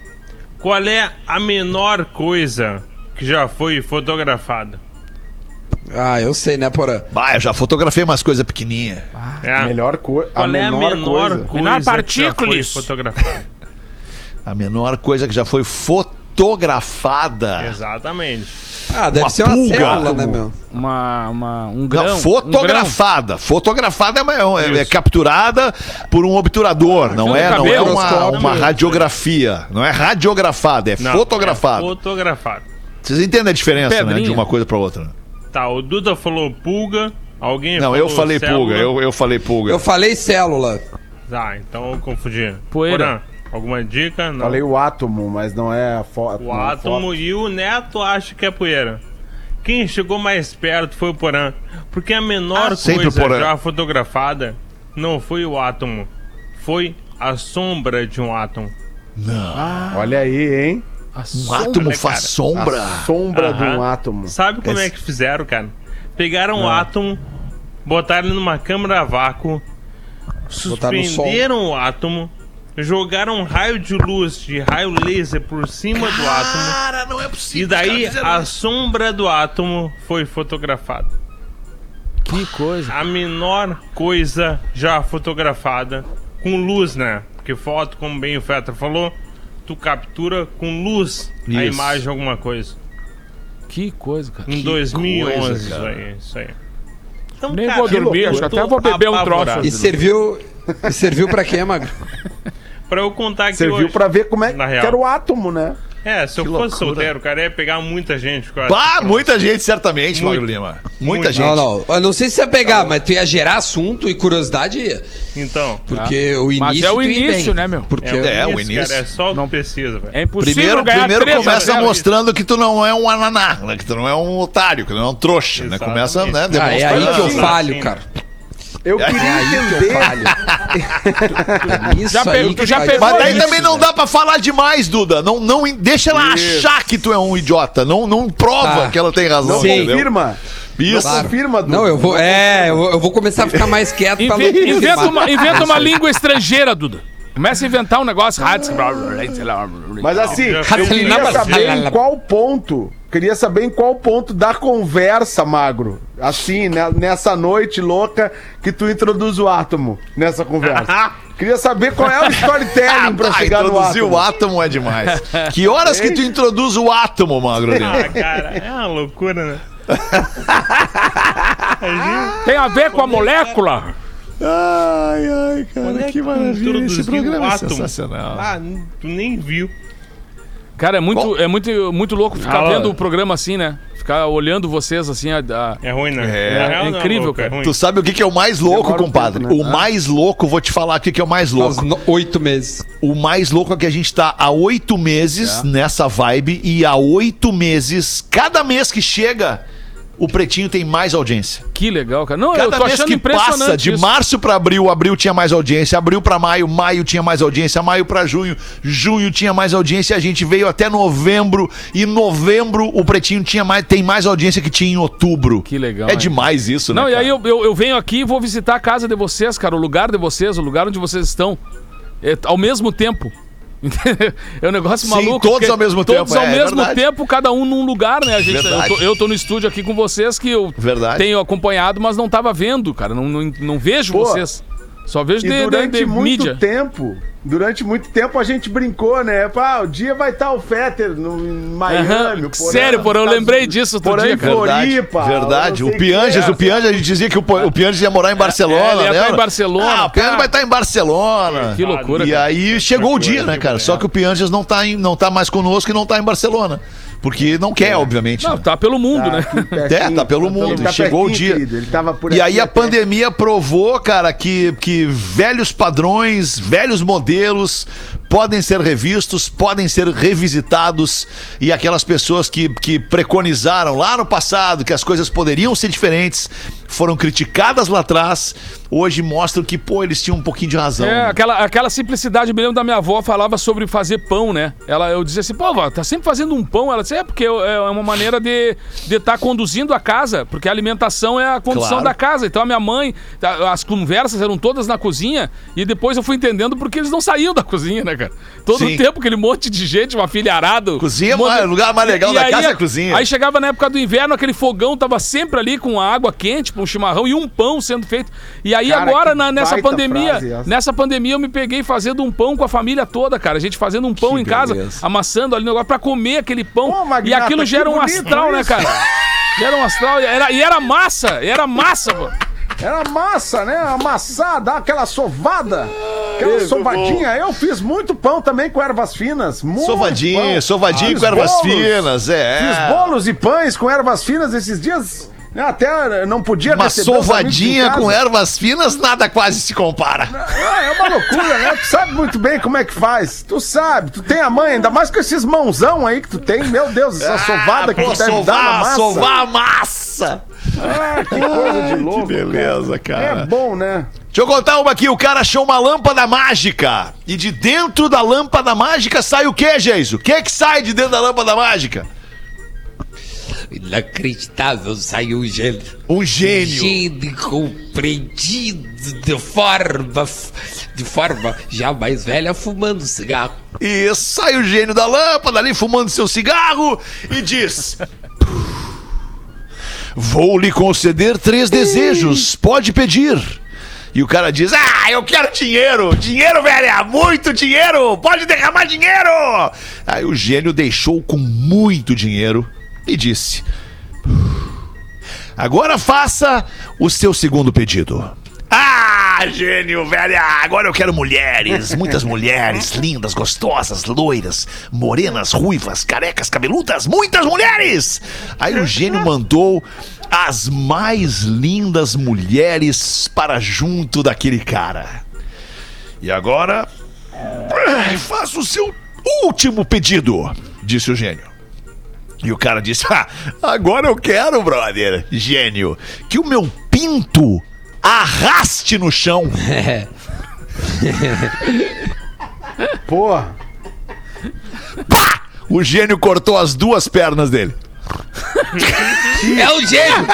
qual é a menor coisa que já foi fotografada. Ah, eu sei, né, Porã? Bah, eu já fotografei umas coisas pequenininhas. É. Melhor coisa. Qual é a menor coisa, Menor que já foi partículas. fotografada? <laughs> A menor coisa que já foi fotografada. Exatamente. Ah, deve Uma ser uma pulga. célula, né, meu? Uma, uma, um Não, grão. fotografada. Fotografada é, uma- é- é capturada por um obturador. Não Fio é, não é uma, uma radiografia. Não é radiografada, é Não, fotografada. É fotografada. Vocês entendem a diferença, né? De uma coisa pra outra. Tá, o Duda falou pulga, alguém Não, falou eu falei célula. pulga. Eu, eu falei pulga. Eu falei célula. Tá, então eu confundi. Poeira. Porã, alguma dica? Não. Falei o átomo, mas não é a foto. o átomo e o Neto acha que é poeira. Quem chegou mais perto foi o Porã. Porque a menor Ah, coisa o já fotografada não foi o átomo, foi a sombra de um átomo. Não. Olha aí, hein? Um átomo faz sombra? A sombra de um átomo. Sabe como é que fizeram, cara? Pegaram um Ah. átomo, botaram ele numa câmara a vácuo, Botaram suspenderam o átomo, jogaram um raio de luz, de raio laser por cima do átomo. Cara, não é possível. E daí fizeram a sombra do átomo foi fotografada. Que coisa. A menor coisa já fotografada com luz, né? Porque foto, como bem o Fetter falou, tu captura com luz a Isso. imagem de alguma coisa. Que coisa, cara. Em Que 2011, coisa, isso cara. aí, isso aí. Então, Nem cara, vou dormir, acho até vou beber um troço. apavorado. E serviu, e serviu pra quê, Magro? Pra eu contar aqui Serviu hoje. pra ver como é Na que real. era o átomo, né? É, se eu Que fosse loucura. solteiro, cara, ia pegar muita gente. com essa Bah, muita gente, certamente. Magro Lima. Muita Muito. gente. Não, não. Eu não sei se ia pegar, mas tu ia gerar assunto e curiosidade ia. Então. Porque o início. Mas é o início, né, meu? Porque É, o início, início. Cara, é só o que precisa, velho. É impossível Primeiro, ganhar primeiro três começa mostrando que tu não é um ananá, né? que tu não é um otário, que tu não é um trouxa, né? Começa, né? Ah, é aí que eu demonstrando. falho, cara. Eu É queria que eu entender. falho. Isso Já aí que tu já pegou Mas daí isso, também não dá pra falar demais, Duda. Não, não, deixa ela achar que tu é um idiota. Não, não prova Ah. que ela tem razão. Não confirma. Isso. Não confirma, Duda. Não, eu vou. É, eu vou, eu vou começar a ficar mais quieto pra não Inve- inventa confirmar. uma, inventa uma língua estrangeira, Duda. Começa a inventar um negócio. Mas assim, eu queria saber em qual ponto. Queria saber em qual ponto da conversa, Magro. Assim, né, nessa noite louca que tu introduz o átomo nessa conversa. <laughs> Queria saber qual é o storytelling pra <laughs> Ah, chegar no introduzir átomo. o átomo é demais. <laughs> Que horas que tu introduz o átomo, Magro? Ah, cara, é uma loucura, né? Tem a ver com a molécula? Ai, ai, cara, é que tu maravilha. Esse programa o é átomo? sensacional. Ah, tu nem viu. Cara, é muito, é muito, muito louco ficar Fala. vendo o programa assim, né? Ficar olhando vocês assim. A, a- É ruim, né? É. Na real, É não incrível, louco, é cara. ruim. Tu sabe o que, que é o mais louco, Demora um compadre? tempo, né? O mais louco, vou te falar o que, que é o mais Faz louco. no- oito meses. O mais louco é que a gente tá há oito meses nessa vibe e há oito meses, cada mês que chega, o Pretinho tem mais audiência. Que legal, cara. Não, eu Cada tô mês achando que passa, de isso. março pra abril, abril tinha mais audiência, abril pra maio, maio tinha mais audiência, maio pra junho, junho tinha mais audiência, a gente veio até novembro e novembro o Pretinho tinha mais, tem mais audiência que tinha em outubro. Que legal, É hein? demais isso, né? Não, e aí eu, eu, eu venho aqui e vou visitar a casa de vocês, cara, o lugar de vocês, o lugar onde vocês estão, é, ao mesmo tempo. <laughs> Entendeu? É um negócio Sim, maluco. todos ao mesmo Todos tempo, ao é, é mesmo tempo, cada um num lugar, né? A gente, eu, tô, eu tô no estúdio aqui com vocês que eu Verdade. tenho acompanhado, mas não tava vendo, cara. Não, não, não vejo Pô, vocês. Só vejo de, de, durante de muito mídia. tempo, durante muito tempo a gente brincou, né? Pá, o dia vai estar o Fetter no em Miami. Porã Sério, porra, eu lembrei disso outro Porã dia, em cara. Floripa. Verdade. O Pianges, que o Pianges, a gente dizia que o, o Pianges ia morar em Barcelona, É, ele ia né? estar em Barcelona, Ah, o Pianges vai estar em Barcelona. Que loucura, E cara. aí chegou o dia, né, cara? manhã. Só que o Pianges não tá, em, não tá mais conosco e não tá em Barcelona. Porque não quer, obviamente. Não, né? tá pelo mundo, né? É, tá pelo mundo. Ele tá Chegou o pertinho, dia. querido, Ele tava por E aí a pandemia provou, cara, que, que velhos padrões, velhos modelos modelos podem ser revistos, podem ser revisitados e aquelas pessoas que, que preconizaram lá no passado que as coisas poderiam ser diferentes, foram criticadas lá atrás, hoje mostram que, pô, eles tinham um pouquinho de razão. É, aquela, aquela simplicidade, eu me lembro da minha avó falava sobre fazer pão, né? Ela, eu dizia assim, pô, vó, tá sempre fazendo um pão. Ela disse, é, porque é uma maneira de estar tá conduzindo a casa, porque a alimentação é a condução Claro. da casa. Então a minha mãe, as conversas eram todas na cozinha, e depois eu fui entendendo porque eles não saíam da cozinha, né, cara? Todo Sim. o tempo, aquele monte de gente, uma filharado. Cozinha, um monte- mas o lugar mais legal E da aí, casa é a cozinha. Aí chegava na época do inverno, aquele fogão tava sempre ali com a água quente, com um chimarrão e um pão sendo feito. E aí Cara, agora, na- nessa pandemia, frase essa. nessa pandemia eu me peguei fazendo um pão com a família toda, cara. A gente fazendo um pão Que em casa, beleza. amassando ali o negócio pra comer aquele pão. Pô, e Magnata, aquilo que gera um astral, né, cara? Gera um astral. E era, e era massa, e era massa, pô. Era massa, né? Amassar, dar aquela sovada. Aquela sovadinha. Eu fiz muito pão também com ervas finas. Muito Sovadinho, pão. sovadinho Fiz com ervas bolos. finas, é. Fiz bolos e pães com ervas finas esses dias. né, Até não podia Uma sovadinha com ervas finas, nada quase se compara. Ah, é uma loucura, né? Tu sabe muito bem como é que faz. Tu sabe, tu tem a mãe, ainda mais com esses mãozão aí que tu tem. Meu Deus, essa sovada que Ah, pô, tu deve dar na sovar, massa. sovar a massa. Ah, que coisa de louco. Que beleza, cara. É bom, né? Deixa eu contar uma aqui. O cara achou uma lâmpada mágica. E de dentro da lâmpada mágica sai o quê, Geiso? O que que sai de dentro da lâmpada mágica? Inacreditável, saiu um gênio. Um gênio. Gênio compreendido de forma, de forma já mais velha, fumando cigarro. E sai o gênio da lâmpada ali fumando seu cigarro e diz: Vou lhe conceder três desejos. Pode pedir. E o cara diz: Ah, eu quero dinheiro! Dinheiro, velha! Muito dinheiro! Pode derramar dinheiro! Aí o gênio deixou com muito dinheiro e disse: Agora faça o seu segundo pedido. Ah, gênio, velha! Agora eu quero mulheres, muitas mulheres, <laughs> lindas, gostosas, loiras, morenas, ruivas, carecas, cabeludas, muitas mulheres! Aí o gênio mandou as mais lindas mulheres para junto daquele cara. E agora, faça o seu último pedido, disse o gênio. E o cara disse: ah, agora eu quero, brother, gênio, que o meu pinto arraste no chão. <laughs> Porra. Pá! O gênio cortou as duas pernas dele. É o gênio!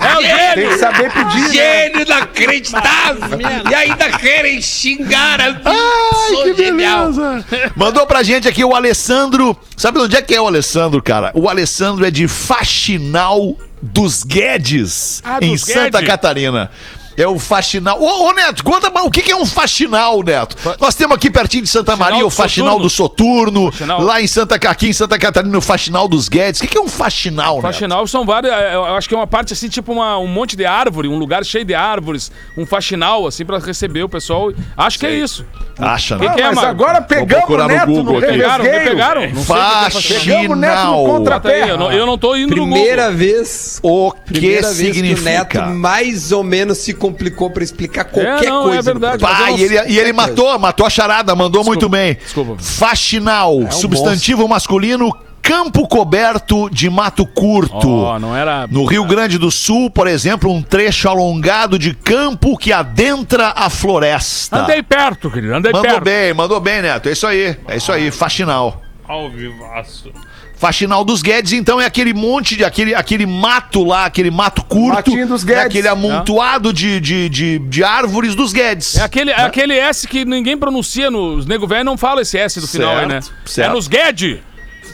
É o gênio! Tem que saber pedir, né? Gênio inacreditável! E ainda querem xingar a! Ai, Sou que genial. beleza! Mandou pra gente aqui o Alessandro. Sabe de onde é que é o Alessandro, cara? O Alessandro é de Faxinal dos Guedes, Ah, em dos Santa Guedes. Catarina. É o faxinal. Ô, ô, Neto, conta mais, o que que é um faxinal, Neto? Nós temos aqui pertinho de Santa Faxinal Maria o do faxinal Soturno. do Soturno. Faxinal. Lá em Santa, aqui em Santa Catarina, o faxinal dos Guedes. O que que é um faxinal, Neto? Faxinal são várias. é, Eu acho que é uma parte assim, tipo uma- um monte de árvore, um lugar cheio de árvores, um faxinal, assim, pra receber o pessoal. Acho que é isso. Acha, Que né? que é, mas agora pegamos o procurar no Neto no, Google aqui. Pegaram, me revesgueio. pegaram? Não sei o que é faxinal. Pegamos o no aí, eu, não, eu não tô indo Primeira no vez. O que Primeira vez que o significa? Neto mais ou menos se complicou pra explicar qualquer não, é coisa. no verdade. Pá, e ele, e ele matou, matou a charada, mandou muito bem. desculpa. Faxinal, substantivo masculino, campo coberto de mato curto. Não era. No Rio Grande do Sul, por exemplo, um trecho alongado de campo que adentra a floresta. Andei perto, querido, andei Mandou perto. bem, mandou bem, Neto. É isso aí, é isso aí, faxinal. Ao vivaço. Faxinal dos Guedes, então, é aquele monte de. aquele, aquele mato lá, aquele mato curto. Matinho dos Guedes. É aquele amontoado de, de, de, de árvores dos Guedes. É aquele, é aquele S que ninguém pronuncia nos nego velho, não fala esse S do final aí, né? Certo. É nos Gued.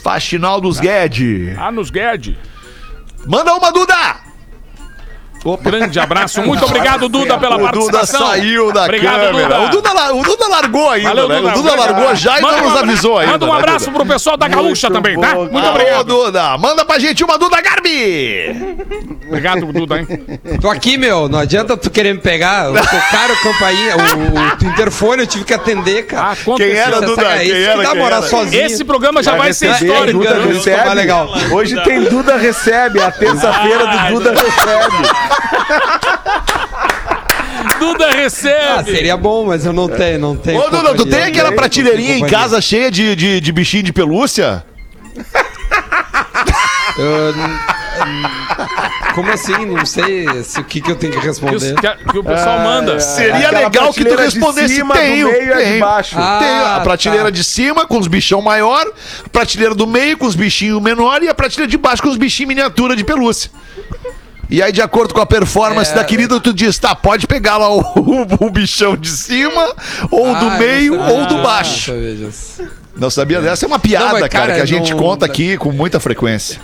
Faxinal dos Guedes. Ah, nos Gued. Manda uma, Duda! Grande abraço. Muito <laughs> obrigado, Duda, pela o Duda participação. saiu da Obrigado, câmera. Duda. O, Duda, o Duda largou ainda, Valeu, né? Duda. O Duda largou já e Manda não nos avisou ainda. Manda um né, abraço Duda? pro pessoal da Gaúcha Muito também, tá? bom, Muito Alô, obrigado. Duda. Manda pra gente uma Duda Garbi. Obrigado, Duda, hein? Tô aqui, meu. Não adianta tu querer me pegar. Tocaram a campainha, o, o interfone eu tive que atender, cara. Ah. Quem era, Duda? Quem Esse era, que dá quem morar era? sozinho. Esse programa já vai ser histórico. Duda Isso recebe. tá mais legal. Hoje tem Duda Recebe, a terça-feira do Duda Recebe. <laughs> Duda Ah, recebe. seria bom, mas eu não tenho, não tenho. Ô, Duda, tu tem aquela prateleirinha tenho em casa cheia de, de, de bichinho de pelúcia? N- Como assim? Não sei se, o que, que eu tenho que Que, os- responder. que a- que o pessoal manda. Seria aquela legal que tu prateleira de respondesse. cima, do tenho, meio e a de tenho. baixo. Ah, Tenho a prateleira tá. de cima com os bichão maior, a prateleira do meio com os bichinhos menor e a prateleira de baixo com os bichinhos miniatura de pelúcia. E aí, de acordo com a performance É. da querida, tu diz, tá, pode pegar lá o, <laughs> o, o bichão de cima, ou do Ah, meio, não sabia. ou do Ah, baixo. eu ver isso. Não sabia dessa? É uma piada, Não, mas, cara, cara, que a gente não- conta aqui com muita frequência.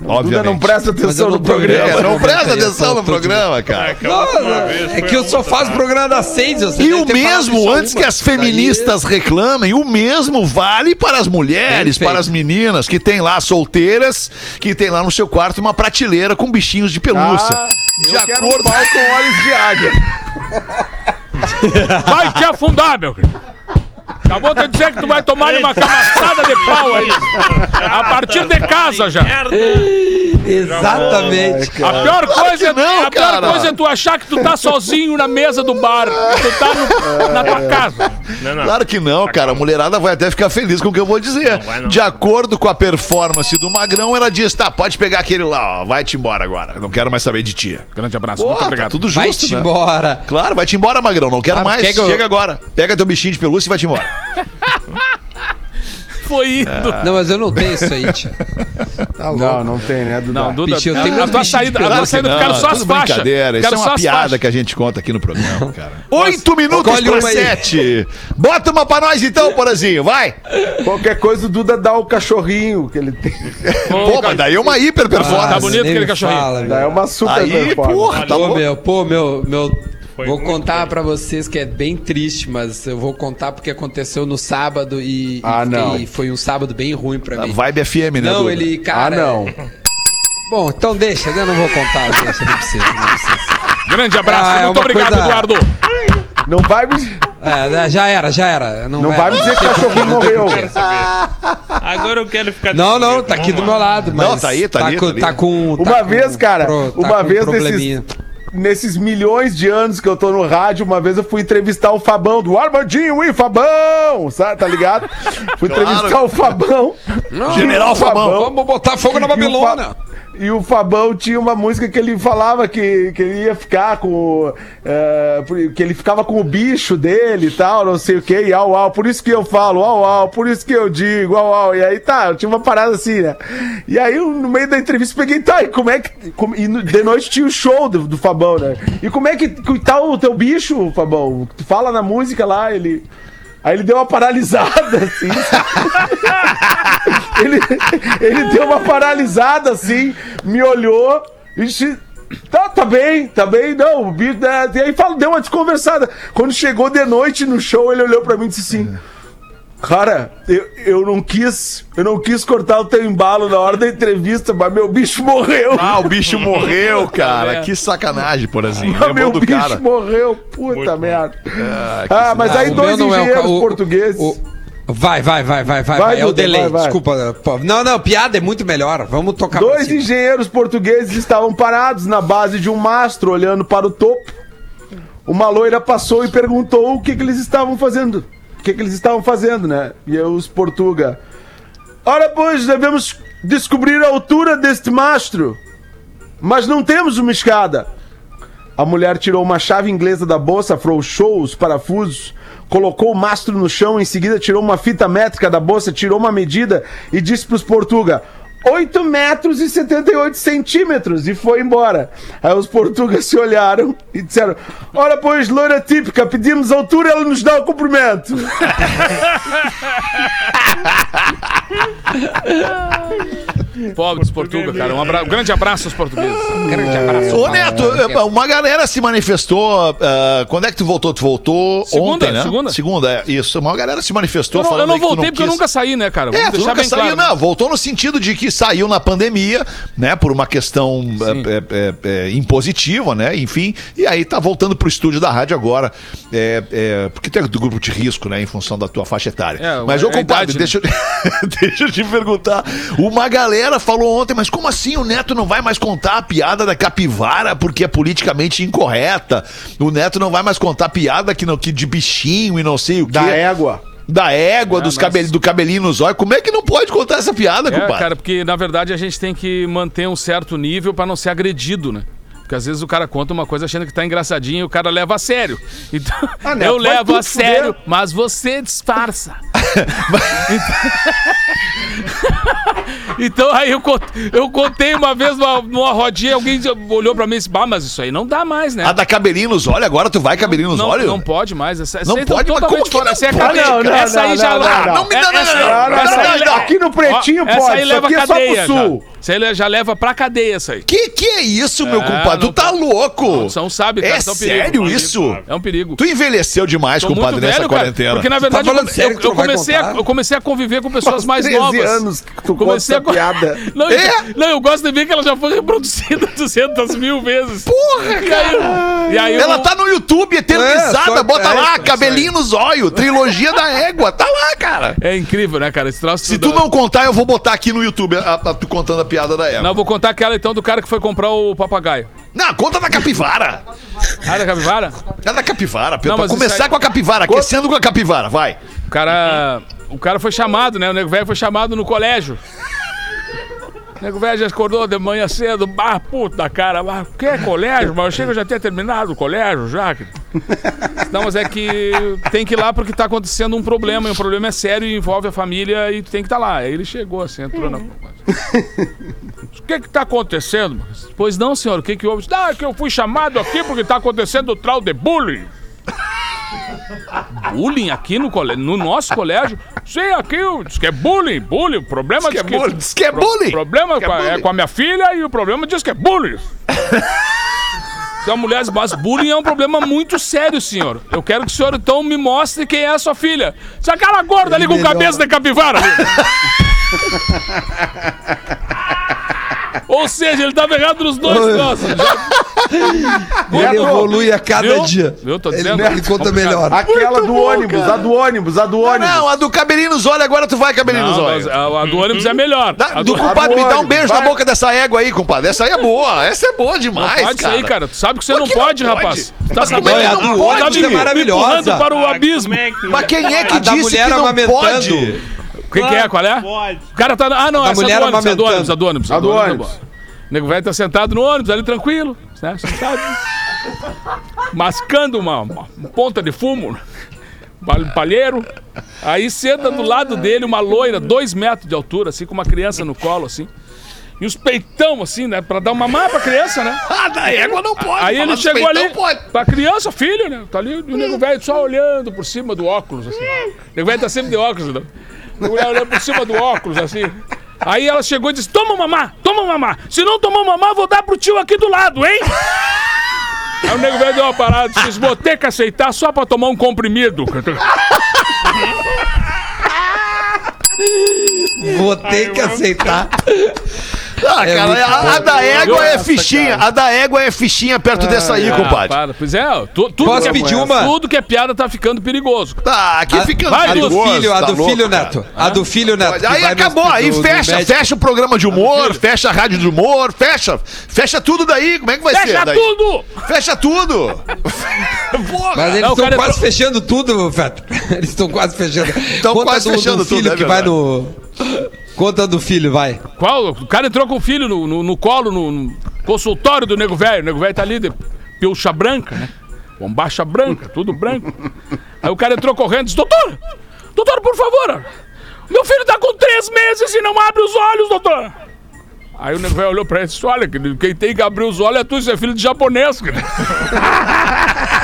Duda Obviamente. não presta atenção no programa. É, não presta atenção no programa, cara. Não, é que eu só faço programa das seis. você E o mesmo, antes uma. que as Daí- feministas reclamem, o mesmo vale para as mulheres, para as meninas que tem lá solteiras, que tem lá no seu quarto uma prateleira com bichinhos de pelúcia. Ah, de acordo com <laughs> olhos de águia. Vai te afundar, meu querido. Acabou de dizer que tu vai tomar uma camaçada de pau aí. A partir de casa já. Merda. Exatamente. A pior, Claro coisa, que não, a pior cara. coisa é tu achar que tu tá sozinho na mesa do bar. Tu tá no- na tua casa. Não, não. Claro que não, cara. A mulherada vai até ficar feliz com o que eu vou dizer. vai não. De acordo com a performance do Magrão, ela diz: tá, pode pegar aquele lá, ó. Vai-te embora agora. Não quero mais saber de ti. Grande abraço, Pô, muito tá obrigado. tudo justo, Vai-te né? embora. Claro, vai-te embora, Magrão. Não quero Ah, mais. Chega agora. Pega teu bichinho de pelúcia e vai-te embora. <laughs> Foi indo. Não, mas eu não tenho isso aí, tia. <laughs> Tá louco. Não, não tem, né, Duda? Não, Duda, Bicho, eu a- tenho a meus tua saída, a tua saída, eu quero só as faixas. brincadeira. Isso é só uma as piada faixas. que a gente conta aqui no programa, cara. Oito minutos para sete. Bota uma pra nós então, Porazinho. Vai. Qualquer coisa o Duda dá o cachorrinho que ele tem. Pô, mas daí é uma hiper performance. Tá bonito aquele cachorrinho. fala, Daí é uma super Aí, performance. porra, tá louco. meu, pô, meu, meu. Foi vou contar pra vocês que é bem triste, mas eu vou contar porque aconteceu no sábado e, e Ah, não. fiquei- foi um sábado bem ruim pra A mim. Vibe FM, né, Não, Duda? ele, Ah, cara. não. <laughs> Bom, então deixa, eu não vou contar, deixa, não precisa, não precisa. Grande abraço, Ah, é muito obrigado, coisa- Eduardo. Não vai me, É, né, já era, já era. Não, não é, vai me dizer que o cachorrinho morreu. Quero saber. Agora eu quero ficar. Não, não, tá aqui do meu lado, mas Não, tá aí, tá ali, com, tá ali. tá com tá Uma com- vez, cara, pro- tá uma com vez probleminha. nesses, nesses milhões de anos que eu tô no rádio, uma vez eu fui entrevistar o Fabão, do Armandinho e Fabão, sabe, tá ligado? Fui Claro. entrevistar o Fabão. General E o Fabão. Vamos botar fogo na Babilônia. E o Fabão tinha uma música que ele falava que, que ele ia ficar com. por- que ele ficava com o bicho dele e tal, não sei o que, e au au. Por isso que eu falo, au au, por isso que eu digo, au au. E aí tá, tinha uma parada assim, né? E aí eu, no meio da entrevista peguei, tá, e como é que. como- e de noite tinha o show do, do Fabão, né? E como é que, que tá o teu bicho, Fabão? Tu fala na música lá, ele. Aí ele deu uma paralisada, <laughs> assim. Ele, ele deu uma paralisada, assim, me olhou e disse. Tá, tá bem, tá bem, não, o bicho. né?" E aí fala, deu uma desconversada. Quando chegou de noite no show, ele olhou pra mim e disse assim. Cara, eu, eu não quis. Eu não quis cortar o teu embalo na hora da entrevista, mas meu bicho morreu. Ah, o bicho morreu, <laughs> cara. É. Que sacanagem, Porazinho. Ah, meu Lembrou do bicho cara. morreu, puta Muito merda. Ah, Ah, mas Ah, aí dois meu é engenheiros o- portugueses. o- Vai, vai, vai, vai, vai, Vai. É o delay. vai, vai. Desculpa. Não, não, piada é muito melhor. Vamos tocar Dois engenheiros portugueses estavam parados na base de um mastro, olhando para o topo. Uma loira passou e perguntou o que, que eles estavam fazendo. O que, que eles estavam fazendo, né? E os portuga. Ora, pois, devemos descobrir a altura deste mastro. Mas não temos uma escada. A mulher tirou uma chave inglesa da bolsa, afrouxou os parafusos, colocou o mastro no chão, em seguida tirou uma fita métrica da bolsa, tirou uma medida e disse para os portuga: 8 metros e 78 centímetros e foi embora. Aí os portugueses se olharam e disseram: Ora, pois, loira típica, pedimos altura, ela nos dá o comprimento. <laughs> <laughs> <laughs> <laughs> Pobre dos Portugal, cara. Um, abra- um grande abraço aos portugueses. <laughs> Grande abraço. Ô, Neto, uma galera se manifestou. ah, quando é que tu voltou? Tu voltou Segunda, ontem, né? segunda. Segunda, é. Isso. Uma galera se manifestou Eu não, eu falando não que tu voltei porque eu quis- nunca saí, né, cara? Vamos É, tu nunca bem saiu, claro. né? não. Voltou no sentido de que saiu na pandemia, né? Por uma questão é, é, é, é, impositiva, né? Enfim. E aí tá voltando pro estúdio da rádio agora. É, é, porque tem do grupo de risco, né? Em função da tua faixa etária. É, mas, é ô, compadre, idade, né? deixa, eu- <laughs> deixa eu te perguntar. Uma galera falou ontem, mas como assim o Neto não vai mais contar a piada da capivara porque é politicamente incorreta? O Neto não vai mais contar piada que, não, que de bichinho e não sei o quê. Da égua. Da égua, É, dos mas- cabel, do cabelinho nos olhos. Como é que não pode contar essa piada, É, compadre? cara, porque na verdade a gente tem que manter um certo nível pra não ser agredido, né? Porque às vezes o cara conta uma coisa achando que tá engraçadinho e o cara leva a sério. Então, Ah, Neto, eu vai levo a sério, fuder. mas você disfarça. Então aí eu, eu contei uma vez numa, numa rodinha, alguém olhou pra mim e disse, bah, mas isso aí não dá mais, né? A da cabelinho nos olhos, agora tu vai cabelinho nos não, olhos? não pode mais. Essa, essa Não tá pode, mas como que fora. não Essa, é pode? cadeia. Não, não, essa aí não, já não, lá. não, não. É- Não, não, essa- não, não, não, essa não, aí- não, não. Aqui no Pretinho Ó, essa pode, aí isso leva aqui é só pro cadeia. já. sul. Isso aí já leva pra cadeia, isso aí. Que que é isso, meu É, compadre? Tu não tá pode. louco? São sabe, cara, É é um perigo. sério isso? É um perigo. Tu envelheceu demais, Tô compadre, muito nessa velho, cara, quarentena. Porque na verdade falando eu, eu- eu não comecei a, eu comecei a conviver com pessoas mais 13 novas. anos que tu comecei essa piada. <laughs> Não, É? não, eu gosto de ver que ela já foi reproduzida <laughs> 200 mil vezes. Porra, E aí, e aí Ela eu- tá no YouTube eternizada. É, só- Bota é, lá, cabelinho no zóio, trilogia da égua. Tá lá, cara. É incrível, né, cara? Esse troço Se tu não contar, eu vou botar aqui no YouTube a, a- tu contando a piada da égua. Não, vou contar aquela então do cara que foi comprar o papagaio. Não, conta da capivara. Ah, da capivara? É da capivara, Não, pra começar aí- com a capivara, aquecendo com a capivara, vai. O cara. O cara foi chamado, né? O nego velho foi chamado no colégio. O nego velho já acordou de manhã cedo, bah, puta cara, bah, que é colégio? Mas eu chego, eu já tinha terminado o colégio já. que- <laughs> Não, mas é que tem que ir lá porque tá acontecendo um problema, e o problema é sério e envolve a família e tu tem que estar lá. Aí ele chegou assim, entrou na. <laughs> O que que tá acontecendo? Pois não, senhor, o que que houve? Ah, é que eu fui chamado aqui porque tá acontecendo o trau de bullying. <laughs> Bullying aqui no, cole... no nosso colégio? Sim, aqui o- diz que é bullying, bullying. O problema Diz que é bullying, diz que é bullying. O problema Que é com a- é bullying. com a minha filha e o problema diz que é bullying. <laughs> Então, mulheres, mas bullying é um problema muito sério, senhor. Eu quero que o senhor, então, me mostre quem é a sua filha. Se aquela gorda ali com cabeça de capivara. <laughs> Ou seja, ele tava errado nos dois Oi. troços. <laughs> Ele evolui a cada Viu? dia. Viu? Tô Ele, dizendo. ele conta melhor. Aquela do ônibus, a do ônibus, a do ônibus. Não, a do cabelinho nos olhos, agora tu vai cabelinho nos Não, olhos. mas a, a do ônibus é melhor. Dá- A do do- compadre, me dá um ônibus, beijo na vai. boca dessa égua aí, compadre. Essa aí é boa. Essa é boa Não demais, pode cara. sair, cara. Tu sabe que você não que pode, não pode? rapaz. Tu tá Mas como sabendo? é que a não do pode, ônibus é me maravilhosa. empurrando para o Ah, abismo. como é que Mas quem é que A da disse mulher que não amamentando. pode? Quem que é? Qual é? Pode. O cara tá. Ah, não, A essa mulher é do ônibus, a do ônibus, a do ônibus. A do é ônibus. O nego velho tá sentado no ônibus, ali tranquilo, né? Sentado. <laughs> mascando uma, uma ponta de fumo, pal- palheiro. Aí senta do lado dele uma loira, dois metros de altura, assim, com uma criança no colo, assim. E os peitão, assim, né? Pra dar uma má pra criança, né? <laughs> Ah, da égua não pode. Aí ele chegou ali, Pode. pra criança, filho, né? Tá ali, e o nego velho só olhando por cima do óculos, assim. O nego velho tá sempre de óculos, né? O nego velho olhando por cima do óculos, assim. Aí ela chegou e disse: Toma mamá, toma mamá. Se não tomar mamá, vou dar pro tio aqui do lado, hein? <laughs> Aí o nego velho deu uma parada e disse: Vou ter que aceitar só pra tomar um comprimido. <laughs> Vou ter que aceitar. <laughs> Ah, É cara, a, a da égua é fichinha. cara. A da égua é fichinha perto dessa aí, Ah, compadre. para. Pois é, tu- tudo, Posso que é, pedir uma? tudo que é piada tá ficando perigoso. Tá, aqui A, fica vai, a do perigoso, filho, a tá do louco, filho, cara. Neto. A do filho, Neto. Aí acabou, aí do fecha, fecha o programa de humor, fecha a rádio de humor, fecha, fecha tudo daí, como é que vai ser Fecha tudo! Fecha tudo! Porra! Mas eles Não, o estão cara quase fechando tudo, Feto. <laughs> Eles estão quase fechando. Tão Conta quase do, fechando do tudo, filho é que vai no... Conta do filho, vai. Qual? O cara entrou com o filho no, no, no colo, no, no consultório do nego velho. O nego velho tá ali de pilcha branca, né? Bombacha branca, tudo branco. Aí o cara entrou correndo e disse: Doutor, doutor, por favor, meu filho tá com três meses e não abre os olhos, doutor. Aí o nego velho olhou pra ele e disse: Olha, quem tem que abrir os olhos é tu, você é filho de japonês, querido. <laughs>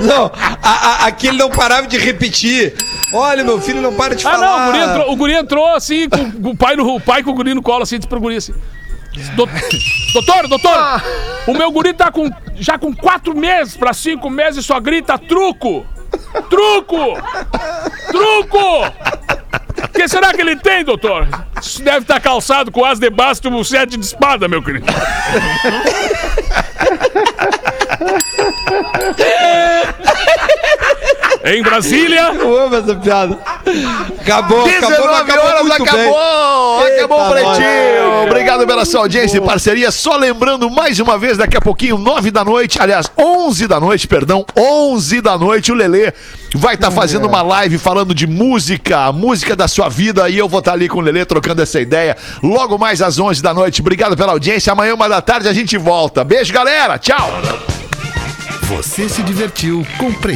Não, a, a, aqui ele não parava de repetir. Olha, meu filho não para de Ah, falar. não, o guri entrou, o guri entrou assim, com, o, pai no, o pai com o guri no colo, assim, disse pro guri assim. "Dou- Doutor, doutor, o meu guri tá com, já com quatro meses pra cinco meses e só grita truco! Truco! Truco! O que será que ele tem, doutor? Isso deve estar calçado com as de basto e um sete de espada, meu querido. <laughs> em Brasília, Eu amo essa piada. Acabou, acabou, mas 19 acabou horas, muito acabou! bem. Acabou Eita, o pretinho! nós. Obrigado pela sua audiência e parceria. Só lembrando mais uma vez, daqui a pouquinho, 9 da noite, aliás, 11 da noite, perdão, 11 da noite, o Lelê vai estar fazendo uma live falando de música, a música da sua vida, e eu vou estar ali com o Lelê trocando essa ideia. Logo mais às 11 da noite. Obrigado pela audiência. Amanhã, uma da tarde, a gente volta. Beijo, galera. Tchau! Você se divertiu com Pretinho.